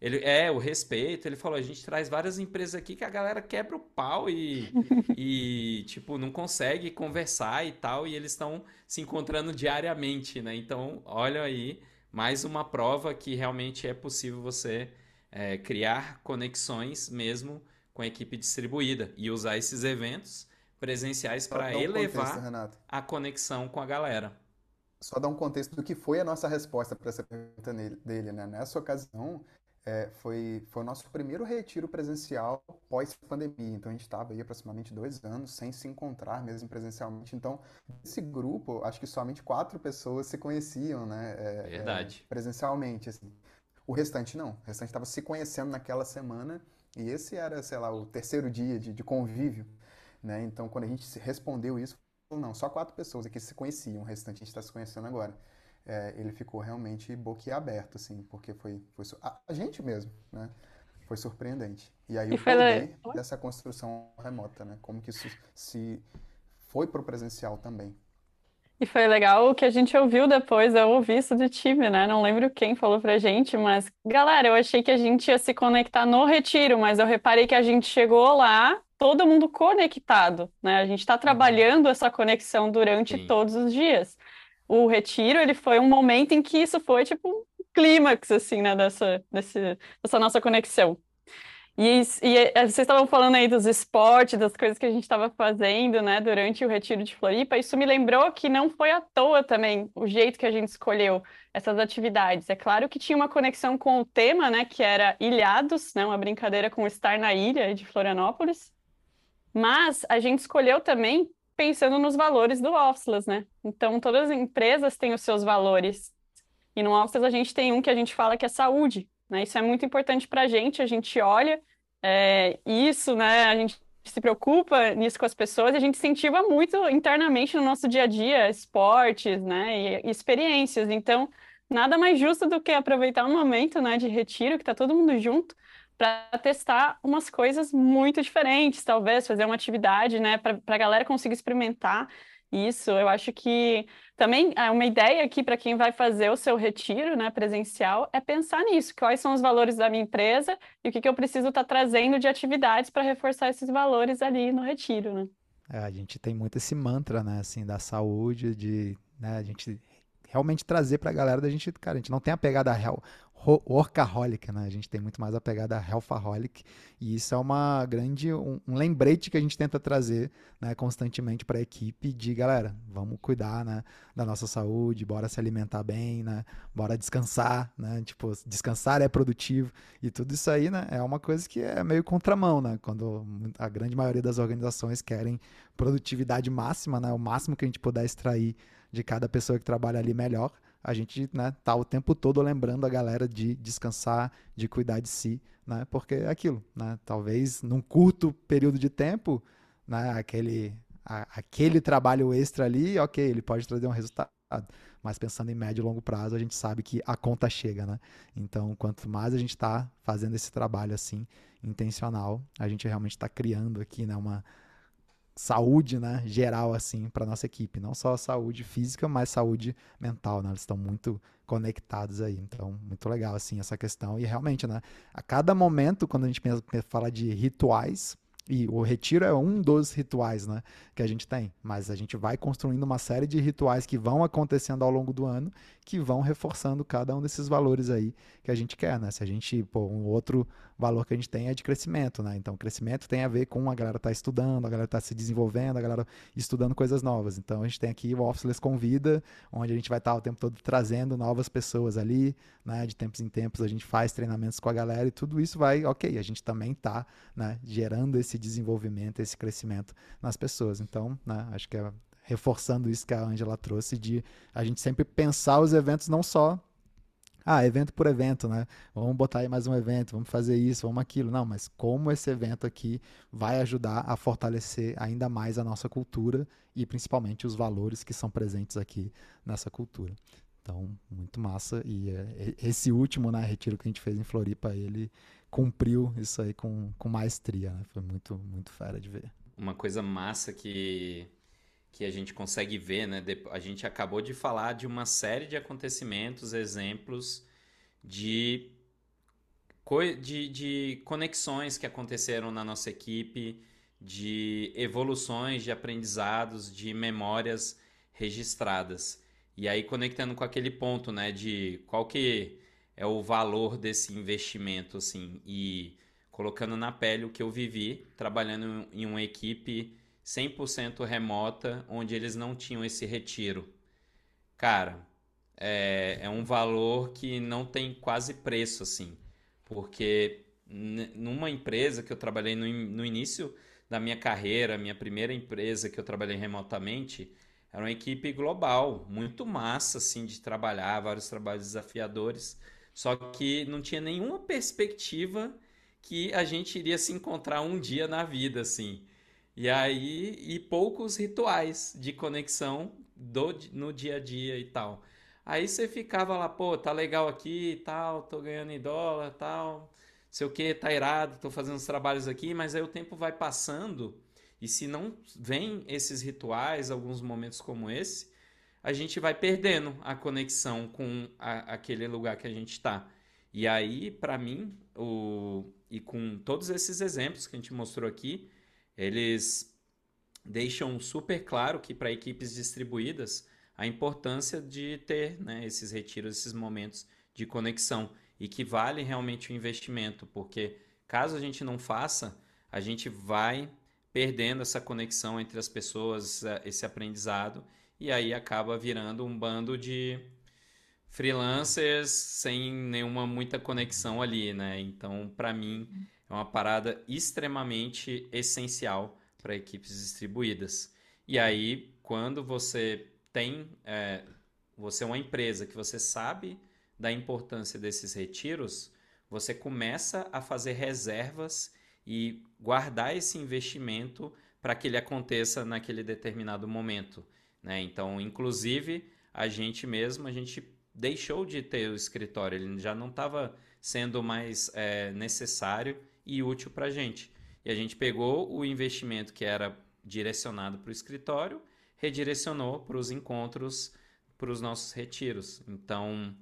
Ele, é, o respeito. Ele falou: a gente traz várias empresas aqui que a galera quebra o pau e, e tipo, não consegue conversar e tal, e eles estão se encontrando diariamente, né? Então, olha aí, mais uma prova que realmente é possível você é, criar conexões mesmo com a equipe distribuída e usar esses eventos presenciais para um elevar contexto, a conexão com a galera. Só dar um contexto do que foi a nossa resposta para essa pergunta dele, né? Nessa ocasião, é, foi, foi o nosso primeiro retiro presencial pós-pandemia. Então, a gente estava aí aproximadamente dois anos sem se encontrar mesmo presencialmente. Então, esse grupo, acho que somente quatro pessoas se conheciam, né? É, Verdade. É, presencialmente, assim. O restante não. O restante estava se conhecendo naquela semana e esse era, sei lá, o terceiro dia de, de convívio, né? Então, quando a gente respondeu isso, não, só quatro pessoas aqui se conheciam, o restante a gente está se conhecendo agora é, ele ficou realmente boquiaberto, assim, porque foi, foi a, a gente mesmo, né? Foi surpreendente. E aí e o poder le... dessa construção remota, né? Como que isso se foi para o presencial também. E foi legal o que a gente ouviu depois, eu ouvi isso do time, né? Não lembro quem falou pra gente, mas galera, eu achei que a gente ia se conectar no retiro, mas eu reparei que a gente chegou lá, todo mundo conectado, né? A gente está uhum. trabalhando essa conexão durante Sim. todos os dias o retiro, ele foi um momento em que isso foi tipo um clímax, assim, né, dessa, desse, dessa nossa conexão. E, e, eh, vocês estavam falando aí dos esportes, das coisas que a gente estava fazendo, né, durante o retiro de Floripa. Isso me lembrou que não foi à toa também o jeito que a gente escolheu essas atividades. É claro que tinha uma conexão com o tema, né, que era Ilhados, né, uma brincadeira com estar na ilha de Florianópolis. Mas a gente escolheu também pensando nos valores do Officeless, né? Então, todas as empresas têm os seus valores. E no Officeless a gente tem um que a gente fala que é saúde, né? Isso é muito importante para a gente, a gente olha é, isso, né? A gente se preocupa nisso com as pessoas e a gente incentiva muito internamente no nosso dia a dia esportes, né? E, experiências. Então, nada mais justo do que aproveitar um momento, né, de retiro, que está todo mundo junto, para testar umas coisas muito diferentes, talvez fazer uma atividade, né, para a galera conseguir experimentar isso. Eu acho que também é uma ideia aqui para quem vai fazer o seu retiro, né, presencial, é pensar nisso, quais são os valores da minha empresa e o que, que eu preciso estar tá trazendo de atividades para reforçar esses valores ali no retiro, né? É, a gente tem muito esse mantra, né, assim, da saúde, de, né, a gente realmente trazer para a galera da gente, cara, a gente não tem a pegada real, workaholic, né? A gente tem muito mais a pegada healthaholic e isso é uma grande um, um lembrete que a gente tenta trazer, né, constantemente para a equipe de galera, vamos cuidar, né, da nossa saúde, bora se alimentar bem, né? Bora descansar, né? Tipo, descansar é produtivo e tudo isso aí, né, é uma coisa que é meio contramão, né? Quando a grande maioria das organizações querem produtividade máxima, né, o máximo que a gente puder extrair de cada pessoa que trabalha ali melhor a gente né, tá o tempo todo lembrando a galera de descansar, de cuidar de si, né? Porque é aquilo, né? Talvez num curto período de tempo, né, aquele, a, aquele trabalho extra ali, ok, ele pode trazer um resultado. Mas pensando em médio e longo prazo, a gente sabe que a conta chega, né? Então, quanto mais a gente está fazendo esse trabalho assim, intencional, a gente realmente está criando aqui, né, uma, saúde, né, geral assim para nossa equipe, não só saúde física, mas saúde mental, né? Eles estão muito conectados aí. Então, muito legal assim essa questão e realmente, né, a cada momento quando a gente pensa, fala de rituais, e o retiro é um dos rituais né, que a gente tem, mas a gente vai construindo uma série de rituais que vão acontecendo ao longo do ano, que vão reforçando cada um desses valores aí que a gente quer, né? Se a gente, pô, um outro valor que a gente tem é de crescimento, né? Então, crescimento tem a ver com a galera estar tá estudando, a galera estar tá se desenvolvendo, a galera estudando coisas novas. Então, a gente tem aqui o Officeless Convida, onde a gente vai estar tá o tempo todo trazendo novas pessoas ali, né? De tempos em tempos a gente faz treinamentos com a galera e tudo isso vai, ok, a gente também está, né? Gerando esse desenvolvimento, esse crescimento nas pessoas. Então, né? Acho que é reforçando isso que a Angela trouxe de a gente sempre pensar os eventos não só ah, evento por evento, né? Vamos botar aí mais um evento, vamos fazer isso, vamos aquilo. Não, mas como esse evento aqui vai ajudar a fortalecer ainda mais a nossa cultura e principalmente os valores que são presentes aqui nessa cultura. Então, muito massa. E é, esse último né, retiro que a gente fez em Floripa, ele cumpriu isso aí com, com maestria. Né? Foi muito, muito fera de ver. Uma coisa massa que que a gente consegue ver, né? A gente acabou de falar de uma série de acontecimentos, exemplos de, de, de conexões que aconteceram na nossa equipe, de evoluções, de aprendizados, de memórias registradas. E aí conectando com aquele ponto, né, de qual que é o valor desse investimento, assim, e colocando na pele o que eu vivi trabalhando em uma equipe 100% remota, onde eles não tinham esse retiro. Cara, é, é um valor que não tem quase preço, assim, porque numa empresa que eu trabalhei no, no início da minha carreira, minha primeira empresa que eu trabalhei remotamente, era uma equipe global, muito massa, assim, de trabalhar, vários trabalhos desafiadores, só que não tinha nenhuma perspectiva que a gente iria se encontrar um dia na vida, assim. E aí, e poucos rituais de conexão do, no dia a dia e tal. Aí você ficava lá, pô, tá legal aqui e tal, tô ganhando em dólar tal, sei o que, tá irado, tô fazendo os trabalhos aqui, mas aí o tempo vai passando e se não vem esses rituais, alguns momentos como esse, a gente vai perdendo a conexão com a, aquele lugar que a gente está. E aí, para mim, o, e com todos esses exemplos que a gente mostrou aqui, eles deixam super claro que para equipes distribuídas a importância de ter né, esses retiros, esses momentos de conexão e que vale realmente o investimento, porque caso a gente não faça, a gente vai perdendo essa conexão entre as pessoas, esse aprendizado, e aí acaba virando um bando de freelancers sem nenhuma muita conexão ali, né? Então, para mim, é uma parada extremamente essencial para equipes distribuídas. E aí, quando você tem, é, você é uma empresa que você sabe da importância desses retiros, você começa a fazer reservas e guardar esse investimento para que ele aconteça naquele determinado momento. Né? Então, inclusive, a gente mesmo, a gente deixou de ter o escritório, ele já não estava sendo mais é, necessário e útil para a gente. E a gente pegou o investimento que era direcionado para o escritório, redirecionou para os encontros, para os nossos retiros. Então,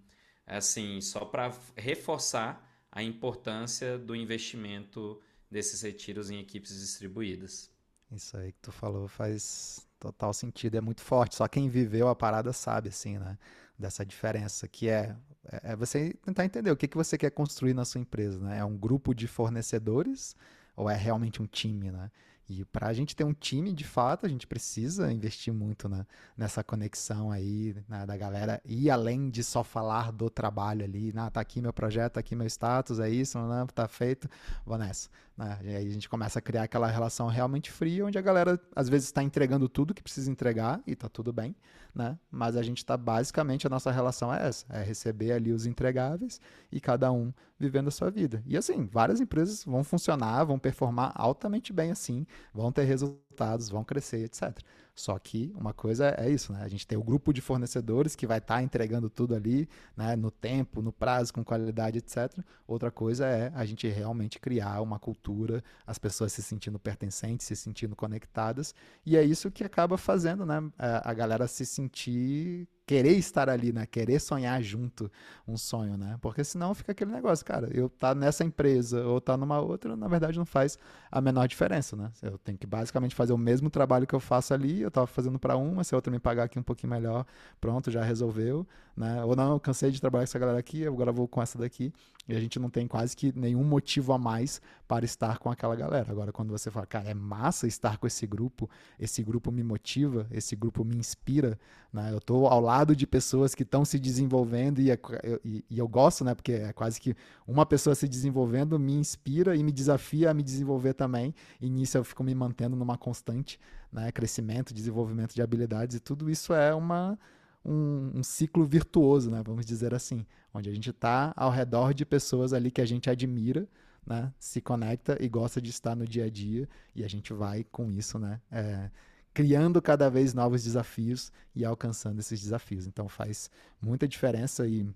assim, só para reforçar a importância do investimento desses retiros em equipes distribuídas. Isso aí que tu falou faz total sentido, é muito forte. Só quem viveu a parada sabe, assim, né? Dessa diferença, que é, é, é você tentar entender o que, que você quer construir na sua empresa, né? É um grupo de fornecedores ou é realmente um time, né? E para a gente ter um time, de fato, a gente precisa investir muito né, nessa conexão aí né, da galera e além de só falar do trabalho ali, ah, tá aqui meu projeto, tá aqui meu status, é isso, né, tá feito, vou nessa. Né? E aí a gente começa a criar aquela relação realmente fria, onde a galera às vezes está entregando tudo que precisa entregar e tá tudo bem, né? Mas a gente está basicamente a nossa relação é essa, é receber ali os entregáveis e cada um vivendo a sua vida. E assim, várias empresas vão funcionar, vão performar altamente bem assim, vão ter resultados, vão crescer, etc. Só que uma coisa é isso, né? A gente tem o grupo de fornecedores que vai estar tá entregando tudo ali, né? No tempo, no prazo, com qualidade, etc. Outra coisa é a gente realmente criar uma cultura, as pessoas se sentindo pertencentes, se sentindo conectadas. E é isso que acaba fazendo, né? A galera se sentir querer estar ali, né? Querer sonhar junto um sonho, né? Porque senão fica aquele negócio, cara, eu tá nessa empresa ou tá numa outra, na verdade não faz a menor diferença, né? Eu tenho que basicamente fazer o mesmo trabalho que eu faço ali, eu tava fazendo para uma, se a outra me pagar aqui um pouquinho melhor, pronto, já resolveu, né? Ou não, eu cansei de trabalhar com essa galera aqui, agora vou com essa daqui, e a gente não tem quase que nenhum motivo a mais para estar com aquela galera. Agora, quando você fala, cara, é massa estar com esse grupo, esse grupo me motiva, esse grupo me inspira, né? Eu tô ao lado de pessoas que estão se desenvolvendo e, é, e, e, eu gosto, né? Porque é quase que uma pessoa se desenvolvendo me inspira e me desafia a me desenvolver também. E nisso eu fico me mantendo numa constante né? crescimento, desenvolvimento de habilidades e tudo isso é uma um, um, ciclo virtuoso, né? Vamos dizer assim, onde a gente está ao redor de pessoas ali que a gente admira, né? Se conecta e gosta de estar no dia a dia e a gente vai com isso, né? É, criando cada vez novos desafios e alcançando esses desafios. Então faz muita diferença e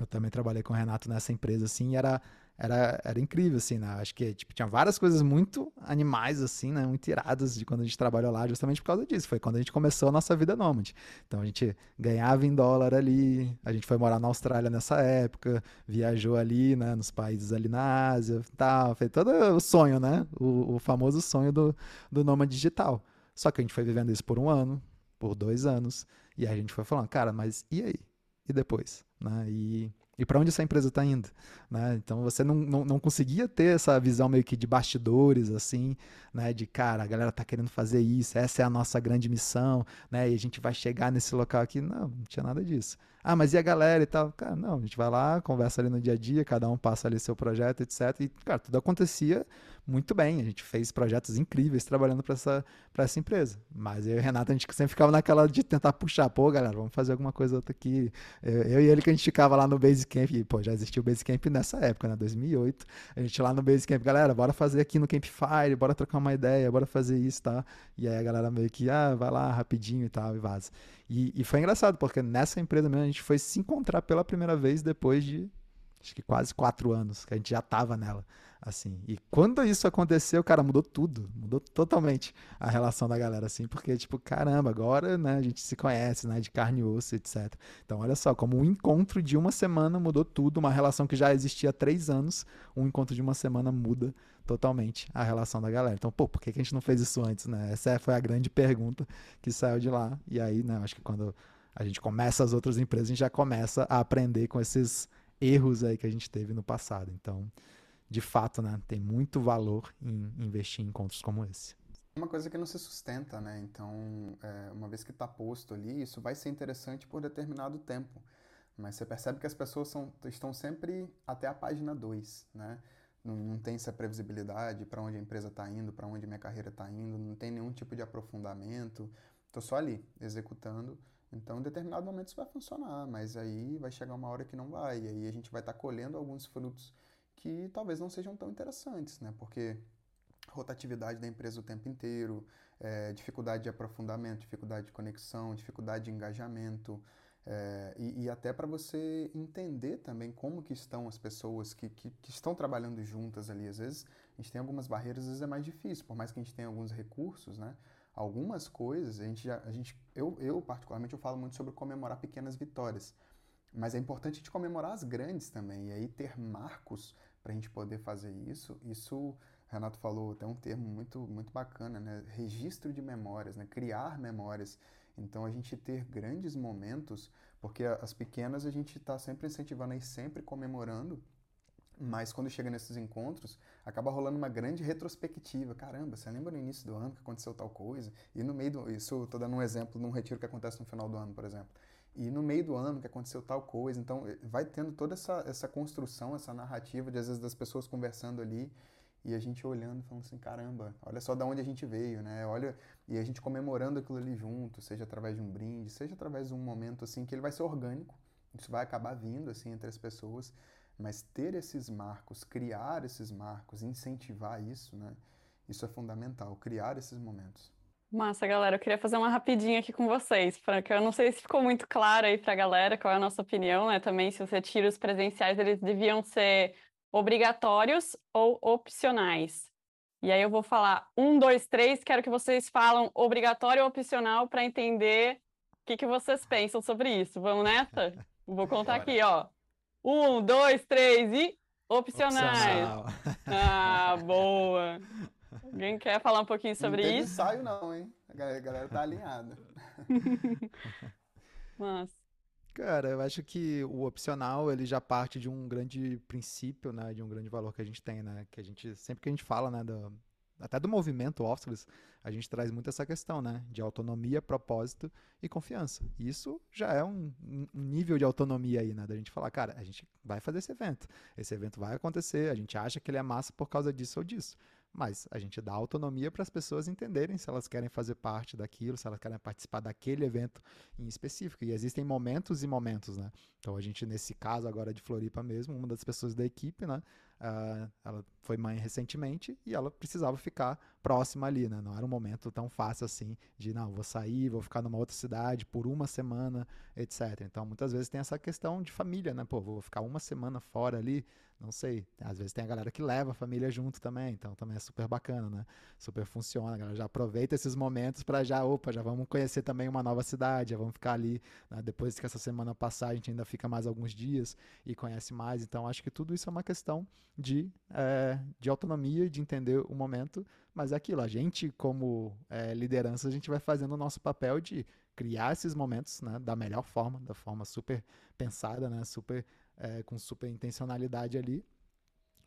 eu também trabalhei com o Renato nessa empresa assim, e era era, era incrível, assim, né? Acho que tipo, tinha várias coisas muito animais, assim, né? Muito iradas de quando a gente trabalhou lá, justamente por causa disso. Foi quando a gente começou a nossa vida nômade. Então a gente ganhava em dólar ali, a gente foi morar na Austrália nessa época, viajou ali, né? Nos países ali na Ásia, tal. Foi todo o sonho, né? O, o famoso sonho do, do nômade digital. Só que a gente foi vivendo isso por um ano, por dois anos, e a gente foi falando, cara, mas e aí? E depois? Né? E e para onde essa empresa está indo. Né? Então você não, não, não, conseguia ter essa visão meio que de bastidores, assim, né? de cara, a galera está querendo fazer isso, essa é a nossa grande missão, né? e a gente vai chegar nesse local aqui. Não, não tinha nada disso. Ah, mas e a galera e tal? Cara, não, a gente vai lá, conversa ali no dia a dia, cada um passa ali seu projeto, etc. E, cara, tudo acontecia muito bem. A gente fez projetos incríveis trabalhando para essa, essa empresa. Mas eu e o Renato, a gente sempre ficava naquela de tentar puxar, pô, galera, vamos fazer alguma coisa outra aqui. Eu, eu e ele que a gente ficava lá no Basecamp, e, pô, já existiu o Basecamp nessa época, né, 2008. A gente lá no Basecamp, galera, bora fazer aqui no Campfire, bora trocar uma ideia, bora fazer isso, tá? E aí a galera meio que, ah, vai lá rapidinho e tal, e vaza. E, e foi engraçado, porque nessa empresa mesmo a gente foi se encontrar pela primeira vez depois de, acho que quase quatro anos, que a gente já tava nela assim. E quando isso aconteceu, cara, mudou tudo, mudou totalmente a relação da galera, assim, porque, tipo, caramba, agora, né, a gente se conhece, né, de carne e osso, etc. Então, olha só, como um encontro de uma semana mudou tudo, uma relação que já existia há três anos, um encontro de uma semana muda totalmente a relação da galera. Então, pô, por que a gente não fez isso antes, né? Essa foi a grande pergunta que saiu de lá. E aí, né, acho que quando a gente começa as outras empresas, a gente já começa a aprender com esses erros aí que a gente teve no passado. Então, de fato, né, tem muito valor em investir em encontros como esse. Uma coisa que não se sustenta, né? Então, é, uma vez que está posto ali, isso vai ser interessante por determinado tempo. Mas você percebe que as pessoas são, estão sempre até a página 2, né? Não, não tem essa previsibilidade para onde a empresa está indo, para onde minha carreira está indo, não tem nenhum tipo de aprofundamento. Estou só ali, executando. Então, em determinado momento isso vai funcionar, mas aí vai chegar uma hora que não vai. E aí a gente vai estar tá colhendo alguns frutos que talvez não sejam tão interessantes, né? Porque rotatividade da empresa o tempo inteiro, é, dificuldade de aprofundamento, dificuldade de conexão, dificuldade de engajamento, é, e, e, até para você entender também como que estão as pessoas que, que, que, estão trabalhando juntas ali. Às vezes a gente tem algumas barreiras, às vezes é mais difícil, por mais que a gente tenha alguns recursos, né? Algumas coisas, a gente já, a gente, eu, eu particularmente, eu falo muito sobre comemorar pequenas vitórias. Mas é importante a gente comemorar as grandes também, e aí ter marcos para a gente poder fazer isso, isso Renato falou, tem um termo muito, muito bacana, né? Registro de memórias, né? Criar memórias. Então, a gente ter grandes momentos, porque as pequenas a gente está sempre incentivando e sempre comemorando, mas quando chega nesses encontros, acaba rolando uma grande retrospectiva. Caramba, você lembra no início do ano que aconteceu tal coisa? E no meio do. Isso, estou dando um exemplo num retiro que acontece no final do ano, por exemplo. E no meio do ano que aconteceu tal coisa. Então, eh, vai tendo toda essa, essa construção, essa narrativa, de às vezes das pessoas conversando ali e a gente olhando, falando assim: caramba, olha só de onde a gente veio, né? Olha, e a gente comemorando aquilo ali junto, seja através de um brinde, seja através de um momento assim que ele vai ser orgânico. Isso vai acabar vindo assim entre as pessoas mas ter esses marcos, criar esses marcos, incentivar isso, né? Isso é fundamental, criar esses momentos. Massa, galera. Eu queria fazer uma rapidinha aqui com vocês, porque eu não sei se ficou muito claro aí para a galera qual é a nossa opinião, né? Também se os retiros presenciais eles deviam ser obrigatórios ou opcionais. E aí eu vou falar um, dois, três. Quero que vocês falam obrigatório ou opcional para entender o que, que vocês pensam sobre isso. Vamos nessa? Vou contar aqui, ó. Um, dois, três e opcionais. Opcional. Ah, boa. Alguém quer falar um pouquinho sobre não isso? Não ensaio não, hein? A galera tá alinhada. Mas... Cara, eu acho que o opcional ele já parte de um grande princípio, né, de um grande valor que a gente tem, né, que a gente sempre que a gente fala, né, do, até do movimento Officeless, a gente traz muito essa questão, né? De autonomia, propósito e confiança. Isso já é um, um, nível de autonomia aí, né? Da gente falar, cara, a gente vai fazer esse evento. Esse evento vai acontecer, a gente acha que ele é massa por causa disso ou disso. Mas a gente dá autonomia para as pessoas entenderem se elas querem fazer parte daquilo, se elas querem participar daquele evento em específico. E existem momentos e momentos, né? Então a gente, nesse caso agora de Floripa mesmo, uma das pessoas da equipe, né? Uh, ela foi mãe recentemente e ela precisava ficar próxima ali, né? Não era um momento tão fácil assim de, não, vou sair, vou ficar numa outra cidade por uma semana, etc. Então, muitas vezes tem essa questão de família, né? Pô, vou ficar uma semana fora ali, não sei. Às vezes tem a galera que leva a família junto também, então também é super bacana, né? Super funciona, a galera já aproveita esses momentos para já, opa, já vamos conhecer também uma nova cidade, já vamos ficar ali, né? depois que essa semana passar, a gente ainda fica mais alguns dias e conhece mais. Então, acho que tudo isso é uma questão de, é, de autonomia, de entender o momento, mas é aquilo, a gente, como é, liderança, a gente vai fazendo o nosso papel de criar esses momentos né, da melhor forma, da forma super pensada, né, super, é, com super intencionalidade ali.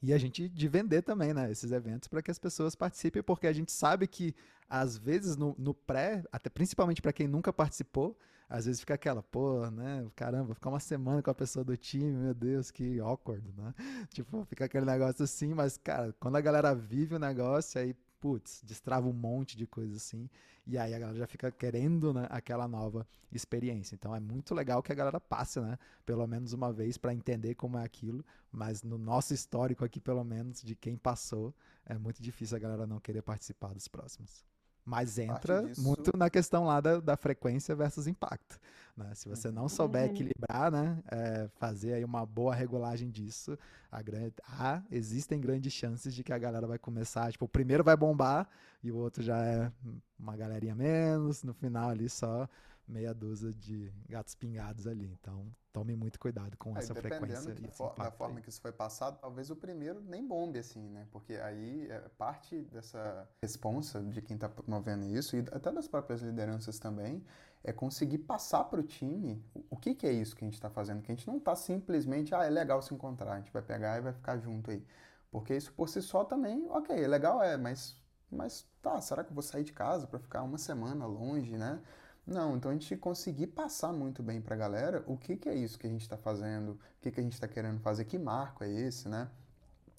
E a gente de vender também, né, esses eventos para que as pessoas participem, porque a gente sabe que às vezes no, no pré, até principalmente para quem nunca participou, às vezes fica aquela, pô, né, caramba, ficar uma semana com a pessoa do time, meu Deus, que awkward, né? Tipo, fica aquele negócio assim, mas cara, quando a galera vive o negócio, aí putz, destrava um monte de coisa assim, e aí a galera já fica querendo né, aquela nova experiência. Então é muito legal que a galera passe, né, pelo menos uma vez para entender como é aquilo, mas no nosso histórico aqui, pelo menos, de quem passou, é muito difícil a galera não querer participar dos próximos. Mas entra disso... muito na questão lá da, da frequência versus impacto. Né? Se você não souber uhum. equilibrar, né? É, fazer aí uma boa regulagem disso, a grande, ah, existem grandes chances de que a galera vai começar, tipo, o primeiro vai bombar e o outro já é uma galerinha menos, no final ali só meia dúzia de gatos pingados ali. Então, tome muito cuidado com é, essa frequência. Que for, da forma aí. que isso foi passado, talvez o primeiro nem bombe assim, né? Porque aí é parte dessa responsa de quem está promovendo isso e até das próprias lideranças também é conseguir passar para o time o que, que é isso que a gente está fazendo. Que a gente não está simplesmente, ah, é legal se encontrar, a gente vai pegar e vai ficar junto aí. Porque isso por si só também, ok, é legal, é, mas, mas tá, será que eu vou sair de casa para ficar uma semana longe, né? Não, então a gente conseguir passar muito bem para a galera o que, que é isso que a gente está fazendo, o que, que a gente está querendo fazer, que marco é esse, né?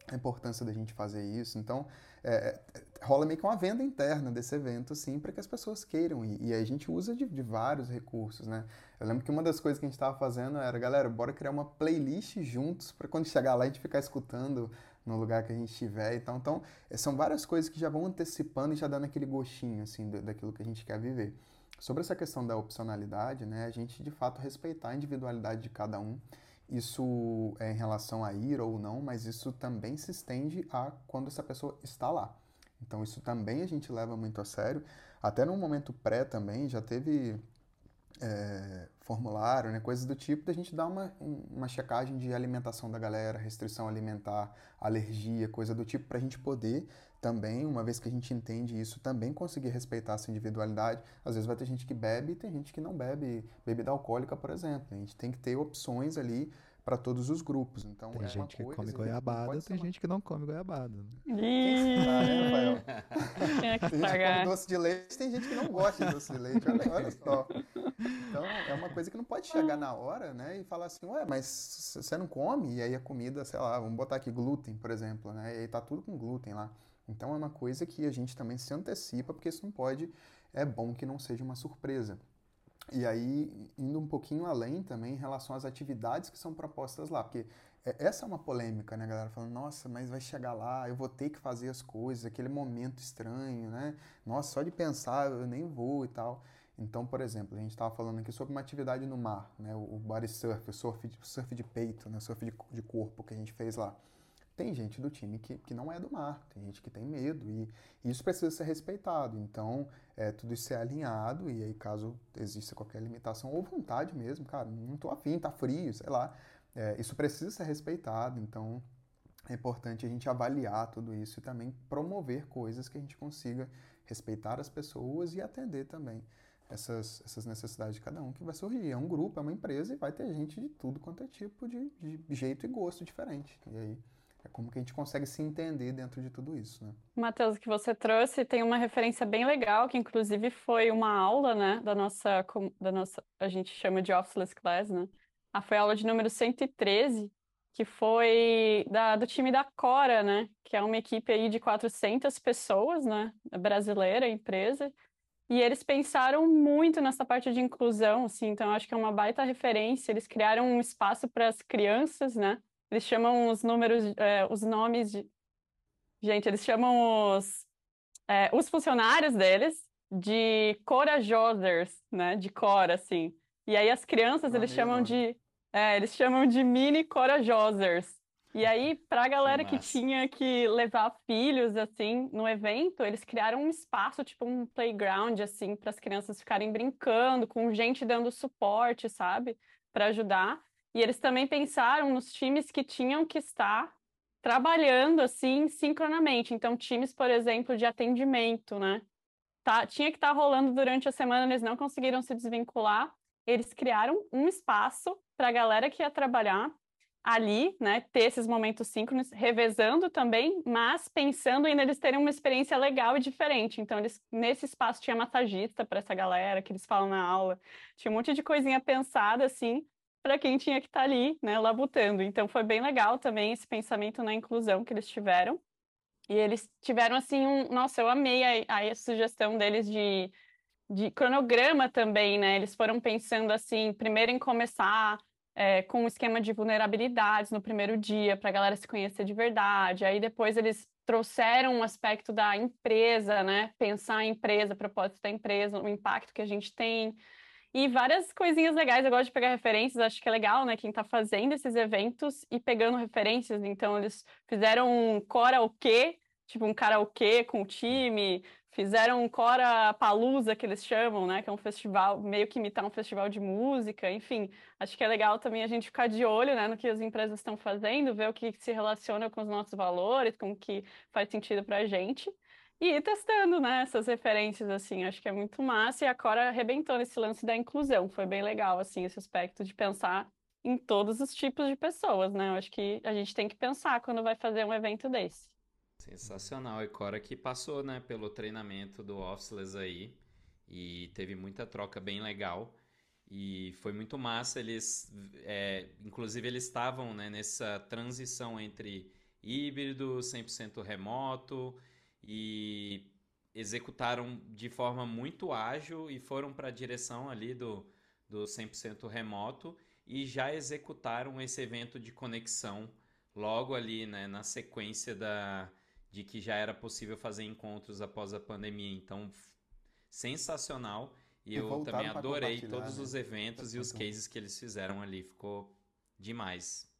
A importância da gente fazer isso. Então, é, é rola meio que uma venda interna desse evento, sim, para que as pessoas queiram ir. E aí a gente usa de, de, vários recursos, né? Eu lembro que uma das coisas que a gente estava fazendo era, galera, bora criar uma playlist juntos para quando chegar lá a gente ficar escutando no lugar que a gente estiver. Então, então, são várias coisas que já vão antecipando e já dando aquele gostinho, assim, daquilo que a gente quer viver. Sobre essa questão da opcionalidade, né, a gente de fato respeitar a individualidade de cada um. Isso é em relação a ir ou não, mas isso também se estende a quando essa pessoa está lá. Então isso também a gente leva muito a sério. Até no momento pré também já teve é, formulário, né, coisas do tipo, da gente dar uma, uma checagem de alimentação da galera, restrição alimentar, alergia, coisa do tipo, para a gente poder também, uma vez que a gente entende isso, também conseguir respeitar essa individualidade. Às vezes vai ter gente que bebe e tem gente que não bebe bebida alcoólica, por exemplo. A gente tem que ter opções ali para todos os grupos. Então, tem é gente que come goiabada, tem uma... gente que não come goiabada. Né? Quem né, Rafael? que tem gente que come doce de leite, tem gente que não gosta de doce de leite. Olha, olha só. Então, é uma coisa que não pode chegar na hora, né, e falar assim, ué, mas você não come? E aí a comida, sei lá, vamos botar aqui glúten, por exemplo, né, e aí tá tudo com glúten lá. Então, é uma coisa que a gente também se antecipa, porque isso não pode, é bom que não seja uma surpresa. E aí, indo um pouquinho além também em relação às atividades que são propostas lá, porque é, essa é uma polêmica, né, galera? Falando, nossa, mas vai chegar lá, eu vou ter que fazer as coisas, aquele momento estranho, né? Nossa, só de pensar eu nem vou e tal. Então, por exemplo, a gente estava falando aqui sobre uma atividade no mar, né? O body surf, o surf de, surf de peito, né? surf de, de corpo que a gente fez lá. Tem gente do time que, que não é do mar, tem gente que tem medo e, isso precisa ser respeitado. Então, é, tudo isso é alinhado e aí caso exista qualquer limitação ou vontade mesmo, cara, não tô afim, tá frio, sei lá, é, isso precisa ser respeitado. Então, é importante a gente avaliar tudo isso e também promover coisas que a gente consiga respeitar as pessoas e atender também essas, essas necessidades de cada um que vai surgir. É um grupo, é uma empresa e vai ter gente de tudo quanto é tipo de, de jeito e gosto diferente. E aí é como que a gente consegue se entender dentro de tudo isso, né? Matheus, que você trouxe tem uma referência bem legal, que inclusive foi uma aula, né, da nossa, da nossa, a gente chama de Officeless Class, né? Ah, foi a aula de número 113, que foi da, do time da Cora, né? Que é uma equipe aí de 400 pessoas, né? Brasileira, empresa. E eles pensaram muito nessa parte de inclusão, assim, então acho que é uma baita referência. Eles criaram um espaço para as crianças, né? Eles chamam os números, é, os nomes de. Gente, eles chamam os, é, os funcionários deles de corajosers, né? De cora, assim. E aí as crianças, eles chamam de. É, eles chamam de mini corajosers. E aí, para a galera que, que tinha que levar filhos, assim, no evento, eles criaram um espaço, tipo um playground, assim, para as crianças ficarem brincando, com gente dando suporte, sabe? Para ajudar. E eles também pensaram nos times que tinham que estar trabalhando assim sincronamente. Então, times, por exemplo, de atendimento, né? Tá, tinha que estar tá rolando durante a semana, eles não conseguiram se desvincular. Eles criaram um espaço para a galera que ia trabalhar ali, né, ter esses momentos síncronos, revezando também, mas pensando em eles terem uma experiência legal e diferente. Então, eles, nesse espaço tinha massagista para essa galera que eles falam na aula, tinha um monte de coisinha pensada assim, para quem tinha que estar tá ali, né, labutando. Então foi bem legal também esse pensamento na inclusão que eles tiveram. E eles tiveram assim um, nossa, eu amei a, a sugestão deles de de cronograma também, né? Eles foram pensando assim, primeiro em começar é, com um esquema de vulnerabilidades no primeiro dia, para a galera se conhecer de verdade. Aí depois eles trouxeram um aspecto da empresa, né? Pensar a empresa, propósito da empresa, o impacto que a gente tem. E várias coisinhas legais, eu gosto de pegar referências, acho que é legal, né? Quem está fazendo esses eventos e pegando referências. Então, eles fizeram um karaokê, tipo um karaokê com o time, fizeram um Cora Palusa, que eles chamam, né? Que é um festival, meio que imitar um festival de música, enfim. Acho que é legal também a gente ficar de olho, né? No que as empresas estão fazendo, ver o que se relaciona com os nossos valores, com o que faz sentido para a gente e ir testando, né, essas referências, assim, acho que é muito massa, e a Cora arrebentou nesse lance da inclusão, foi bem legal, assim, esse aspecto de pensar em todos os tipos de pessoas, né, eu acho que a gente tem que pensar quando vai fazer um evento desse. Sensacional, e Cora que passou, né, pelo treinamento do Officeless aí, e teve muita troca bem legal, e foi muito massa, eles, é, inclusive eles estavam, né, nessa transição entre híbrido, 100% remoto, e executaram de forma muito ágil e foram para a direção ali do, do 100% remoto e já executaram esse evento de conexão logo ali né, na sequência da, de que já era possível fazer encontros após a pandemia. Então, sensacional. E, e eu também adorei todos né? os eventos e os cases que eles fizeram ali. Ficou demais.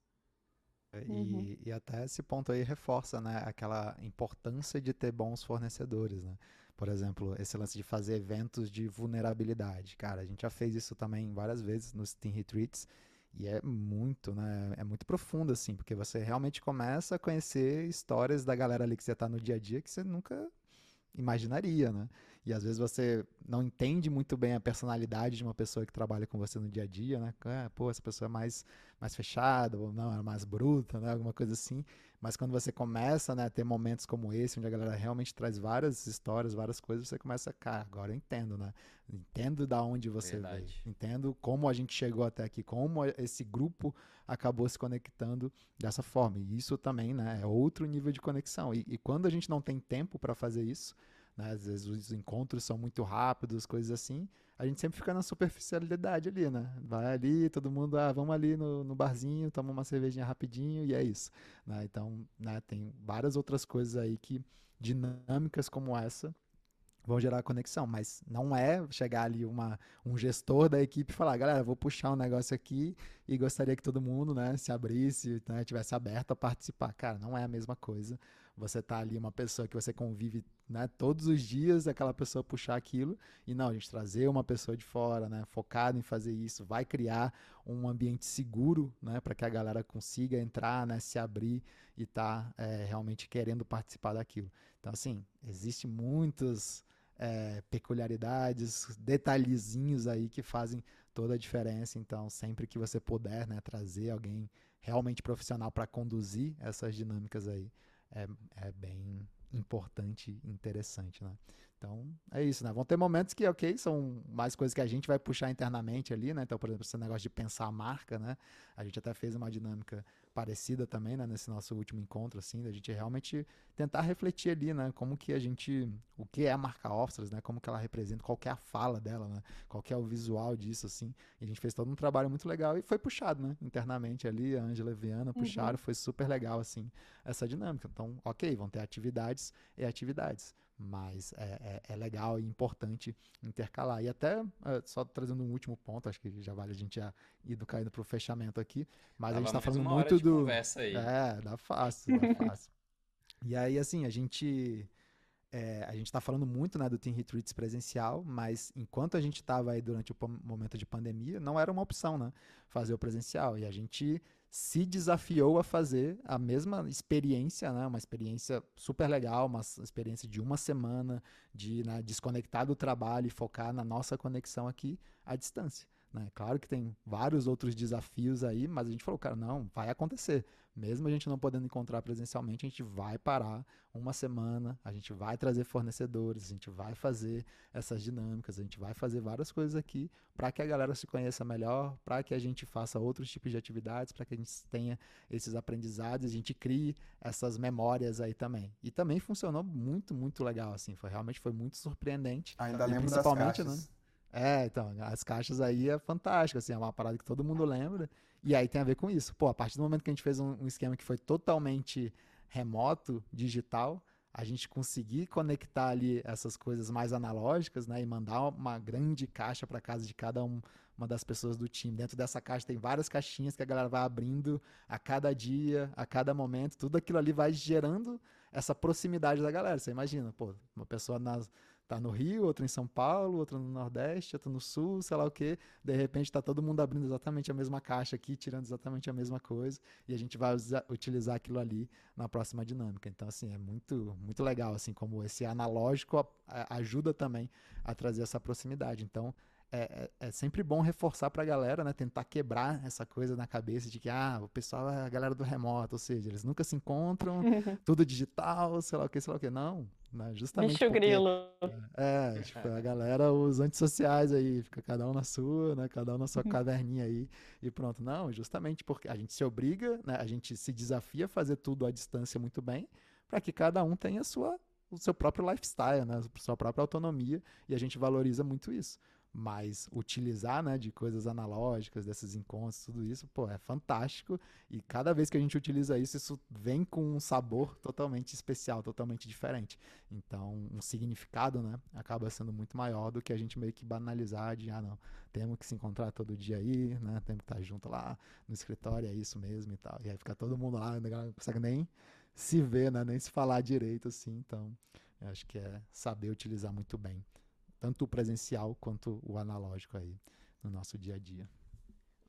E, uhum. e, até esse ponto aí reforça, né, aquela importância de ter bons fornecedores, né? Por exemplo, esse lance de fazer eventos de vulnerabilidade. Cara, a gente já fez isso também várias vezes nos Team Retreats E é muito, né? É muito profundo, assim, porque você realmente começa a conhecer histórias da galera ali que você tá no dia a dia que você nunca imaginaria, né? E às vezes você não entende muito bem a personalidade de uma pessoa que trabalha com você no dia a dia, né? Ah, pô, essa pessoa é mais, mais fechada, ou não, é mais bruta, né? Alguma coisa assim. Mas quando você começa né, a ter momentos como esse, onde a galera realmente traz várias histórias, várias coisas, você começa, cara, agora eu entendo, né? Entendo da onde você Verdade. veio. Entendo como a gente chegou até aqui, como esse grupo acabou se conectando dessa forma. E isso também, né, é outro nível de conexão. E, e quando a gente não tem tempo para fazer isso, né? Às vezes os encontros são muito rápidos, coisas assim. A gente sempre fica na superficialidade ali, né? Vai ali, todo mundo, ah, vamos ali no, no barzinho, toma uma cervejinha rapidinho e é isso. Né? Então, né, tem várias outras coisas aí que, dinâmicas como essa, vão gerar conexão, mas não é chegar ali uma, um gestor da equipe e falar, galera, vou puxar um negócio aqui e gostaria que todo mundo, né, se abrisse, né, tivesse aberto a participar. Cara, não é a mesma coisa. Você tá ali uma pessoa que você convive, né, todos os dias, aquela pessoa puxar aquilo e não, a gente trazer uma pessoa de fora, né, focado em fazer isso, vai criar um ambiente seguro, né, para que a galera consiga entrar, né, se abrir e tá é, realmente querendo participar daquilo. Então, assim, existe muitos é, peculiaridades, detalhezinhos aí que fazem toda a diferença. Então, sempre que você puder né, trazer alguém realmente profissional para conduzir essas dinâmicas aí, é, é bem importante e interessante, né? Então, é isso, né? Vão ter momentos que, ok, são mais coisas que a gente vai puxar internamente ali, né? Então, por exemplo, esse negócio de pensar a marca, né? A gente até fez uma dinâmica parecida também, né, nesse nosso último encontro, assim, da gente realmente tentar refletir ali, né, como que a gente, o que é a marca Officers, né, como que ela representa, qual que é a fala dela, né, qual que é o visual disso, assim, e a gente fez todo um trabalho muito legal e foi puxado, né, internamente ali, a Angela e a Viana puxaram, uhum. foi super legal, assim, essa dinâmica. Então, ok, vão ter atividades e atividades, mas é, é, é, legal e importante intercalar. E até, é, só trazendo um último ponto, acho que já vale a gente já ir caindo para o fechamento aqui, mas Tava a gente está falando muito do. Conversa aí. É, dá fácil, dá fácil. e aí, assim, a gente. É, a gente está falando muito né, do Team Retreats presencial, mas enquanto a gente estava aí durante o momento de pandemia, não era uma opção né, fazer o presencial. E a gente se desafiou a fazer a mesma experiência, né? uma experiência super legal, uma experiência de uma semana, de né, desconectar do trabalho e focar na nossa conexão aqui à distância. Né? Claro que tem vários outros desafios aí, mas a gente falou, cara, não, vai acontecer. Mesmo a gente não podendo encontrar presencialmente, a gente vai parar uma semana, a gente vai trazer fornecedores, a gente vai fazer essas dinâmicas, a gente vai fazer várias coisas aqui para que a galera se conheça melhor, para que a gente faça outros tipos de atividades, para que a gente tenha esses aprendizados, a gente crie essas memórias aí também. E também funcionou muito, muito legal, assim, foi realmente foi muito surpreendente. Ainda lembro principalmente, das caixas. Né? É, então, as caixas aí é fantástico, assim, é uma parada que todo mundo lembra. E aí tem a ver com isso. Pô, a partir do momento que a gente fez um, um esquema que foi totalmente remoto, digital, a gente conseguir conectar ali essas coisas mais analógicas, né, e mandar uma grande caixa para casa de cada um, uma das pessoas do time. Dentro dessa caixa tem várias caixinhas que a galera vai abrindo a cada dia, a cada momento. Tudo aquilo ali vai gerando essa proximidade da galera. Você imagina, pô, uma pessoa nas tá no Rio, outra em São Paulo, outra no Nordeste, outra no Sul, sei lá o que. De repente está todo mundo abrindo exatamente a mesma caixa aqui, tirando exatamente a mesma coisa, e a gente vai usar, utilizar aquilo ali na próxima dinâmica. Então, assim, é muito, muito legal, assim, como esse analógico ajuda também a trazer essa proximidade. Então, é, é, é, sempre bom reforçar para a galera, né? Tentar quebrar essa coisa na cabeça de que ah, o pessoal é a galera do remoto, ou seja, eles nunca se encontram, tudo digital, sei lá o que, sei lá o que. Não, né? justamente. Bicho porque, grilo. É, é, tipo, a galera, os antissociais aí, fica cada um na sua, né? Cada um na sua caverninha aí e pronto. Não, justamente porque a gente se obriga, né? A gente se desafia a fazer tudo à distância muito bem, para que cada um tenha a sua o seu próprio lifestyle, né? A sua própria autonomia, e a gente valoriza muito isso. Mas utilizar, né, de coisas analógicas, desses encontros, tudo isso, pô, é fantástico. E cada vez que a gente utiliza isso, isso vem com um sabor totalmente especial, totalmente diferente. Então, um significado, né, acaba sendo muito maior do que a gente meio que banalizar de, ah, não, temos que se encontrar todo dia aí, né, temos que estar junto lá no escritório, é isso mesmo e tal. E aí fica todo mundo lá, não consegue nem se ver, né, nem se falar direito, assim. Então, eu acho que é saber utilizar muito bem tanto o presencial quanto o analógico aí no nosso dia a dia.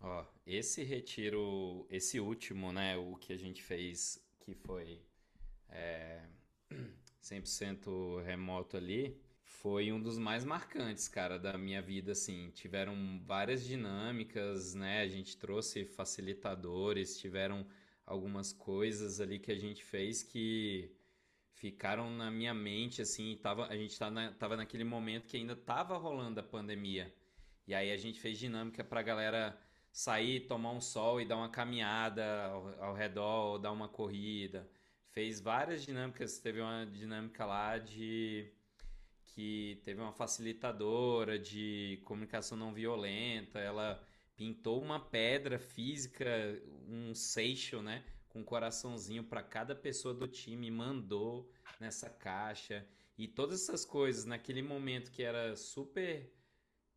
Ó, esse retiro, esse último, né, o que a gente fez, que foi é, 100% remoto ali, foi um dos mais marcantes, cara, da minha vida, assim. Tiveram várias dinâmicas, né? A gente trouxe facilitadores, tiveram algumas coisas ali que a gente fez que ficaram na minha mente, assim, tava, a gente tá na, tava naquele momento que ainda tava rolando a pandemia. E aí a gente fez dinâmica pra galera sair, tomar um sol e dar uma caminhada ao, ao redor, ou dar uma corrida. Fez várias dinâmicas, teve uma dinâmica lá de que teve uma facilitadora de comunicação não violenta, ela pintou uma pedra física, um seixo, né, com um coraçãozinho para cada pessoa do time, mandou nessa caixa e todas essas coisas naquele momento que era super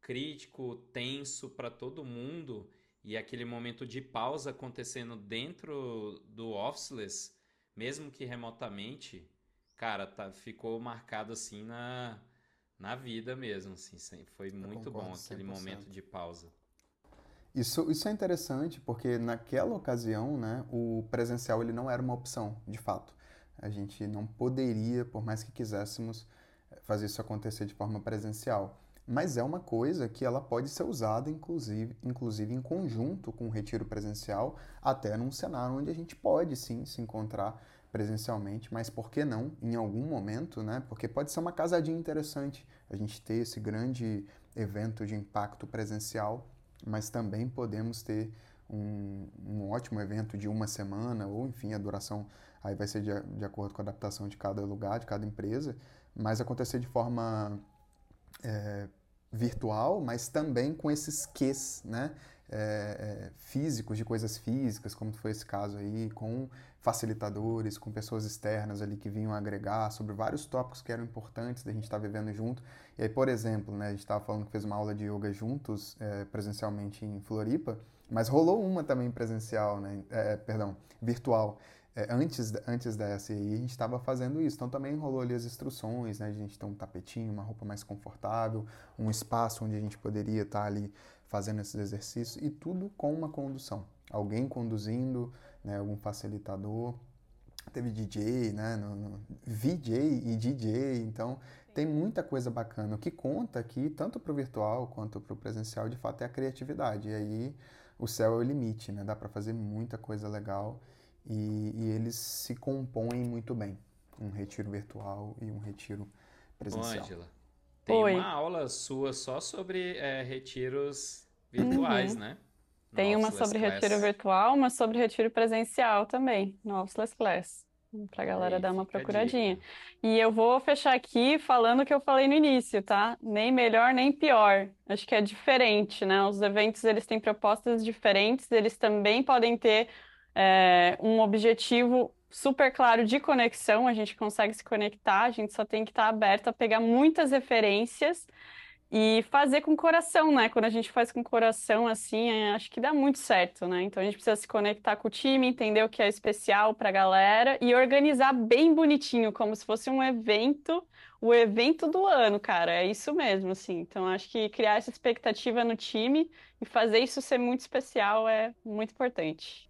crítico, tenso para todo mundo e aquele momento de pausa acontecendo dentro do officeless, mesmo que remotamente, cara, tá, ficou marcado assim na, na vida mesmo, assim, foi muito bom aquele 100%. momento de pausa. Isso, isso é interessante porque naquela ocasião, né, o presencial ele não era uma opção, de fato. A gente não poderia, por mais que quiséssemos, fazer isso acontecer de forma presencial. Mas é uma coisa que ela pode ser usada, inclusive, inclusive em conjunto com o retiro presencial, até num cenário onde a gente pode sim se encontrar presencialmente, mas por que não em algum momento, né? Porque pode ser uma casadinha interessante a gente ter esse grande evento de impacto presencial, mas também podemos ter um, um ótimo evento de uma semana, ou enfim, a duração aí vai ser de, de acordo com a adaptação de cada lugar, de cada empresa, mas acontecer de forma é, virtual, mas também com esses ques, né? É, é, físicos, de coisas físicas, como foi esse caso aí, com facilitadores, com pessoas externas ali que vinham agregar sobre vários tópicos que eram importantes da gente estar tá vivendo junto. E aí, por exemplo, né, a gente estava falando que fez uma aula de yoga juntos, é, presencialmente em Floripa, mas rolou uma também presencial, né, é, perdão, virtual. É, antes, antes dessa, e aí a gente estava fazendo isso. Então também rolou ali as instruções, né? A gente ter um tapetinho, uma roupa mais confortável, um espaço onde a gente poderia estar tá ali fazendo esses exercícios e tudo com uma condução. Alguém conduzindo, né, algum facilitador. Teve DJ, né, no, no, VJ e DJ, então tem muita coisa bacana. O que conta aqui, tanto para o virtual quanto para o presencial, de fato, é a criatividade. E aí o céu é o limite, né? Dá para fazer muita coisa legal e, e, eles se compõem muito bem. Um retiro virtual e um retiro presencial. Ângela, tem Oi. uma aula sua só sobre é, retiros virtuais, uhum. né? Tem uma sobre Class. retiro virtual, uma sobre retiro presencial também, no Officeless Class, para a galera Aí, dar uma procuradinha. E eu vou fechar aqui falando o que eu falei no início, tá? Nem melhor, nem pior. Acho que é diferente, né? Os eventos, eles têm propostas diferentes, eles também podem ter é, um objetivo super claro de conexão, a gente consegue se conectar, a gente só tem que estar aberto a pegar muitas referências e fazer com coração, né? Quando a gente faz com coração, assim, é, acho que dá muito certo, né? Então a gente precisa se conectar com o time, entender o que é especial para a galera e organizar bem bonitinho, como se fosse um evento, o evento do ano, cara. É isso mesmo, assim. Então acho que criar essa expectativa no time e fazer isso ser muito especial é muito importante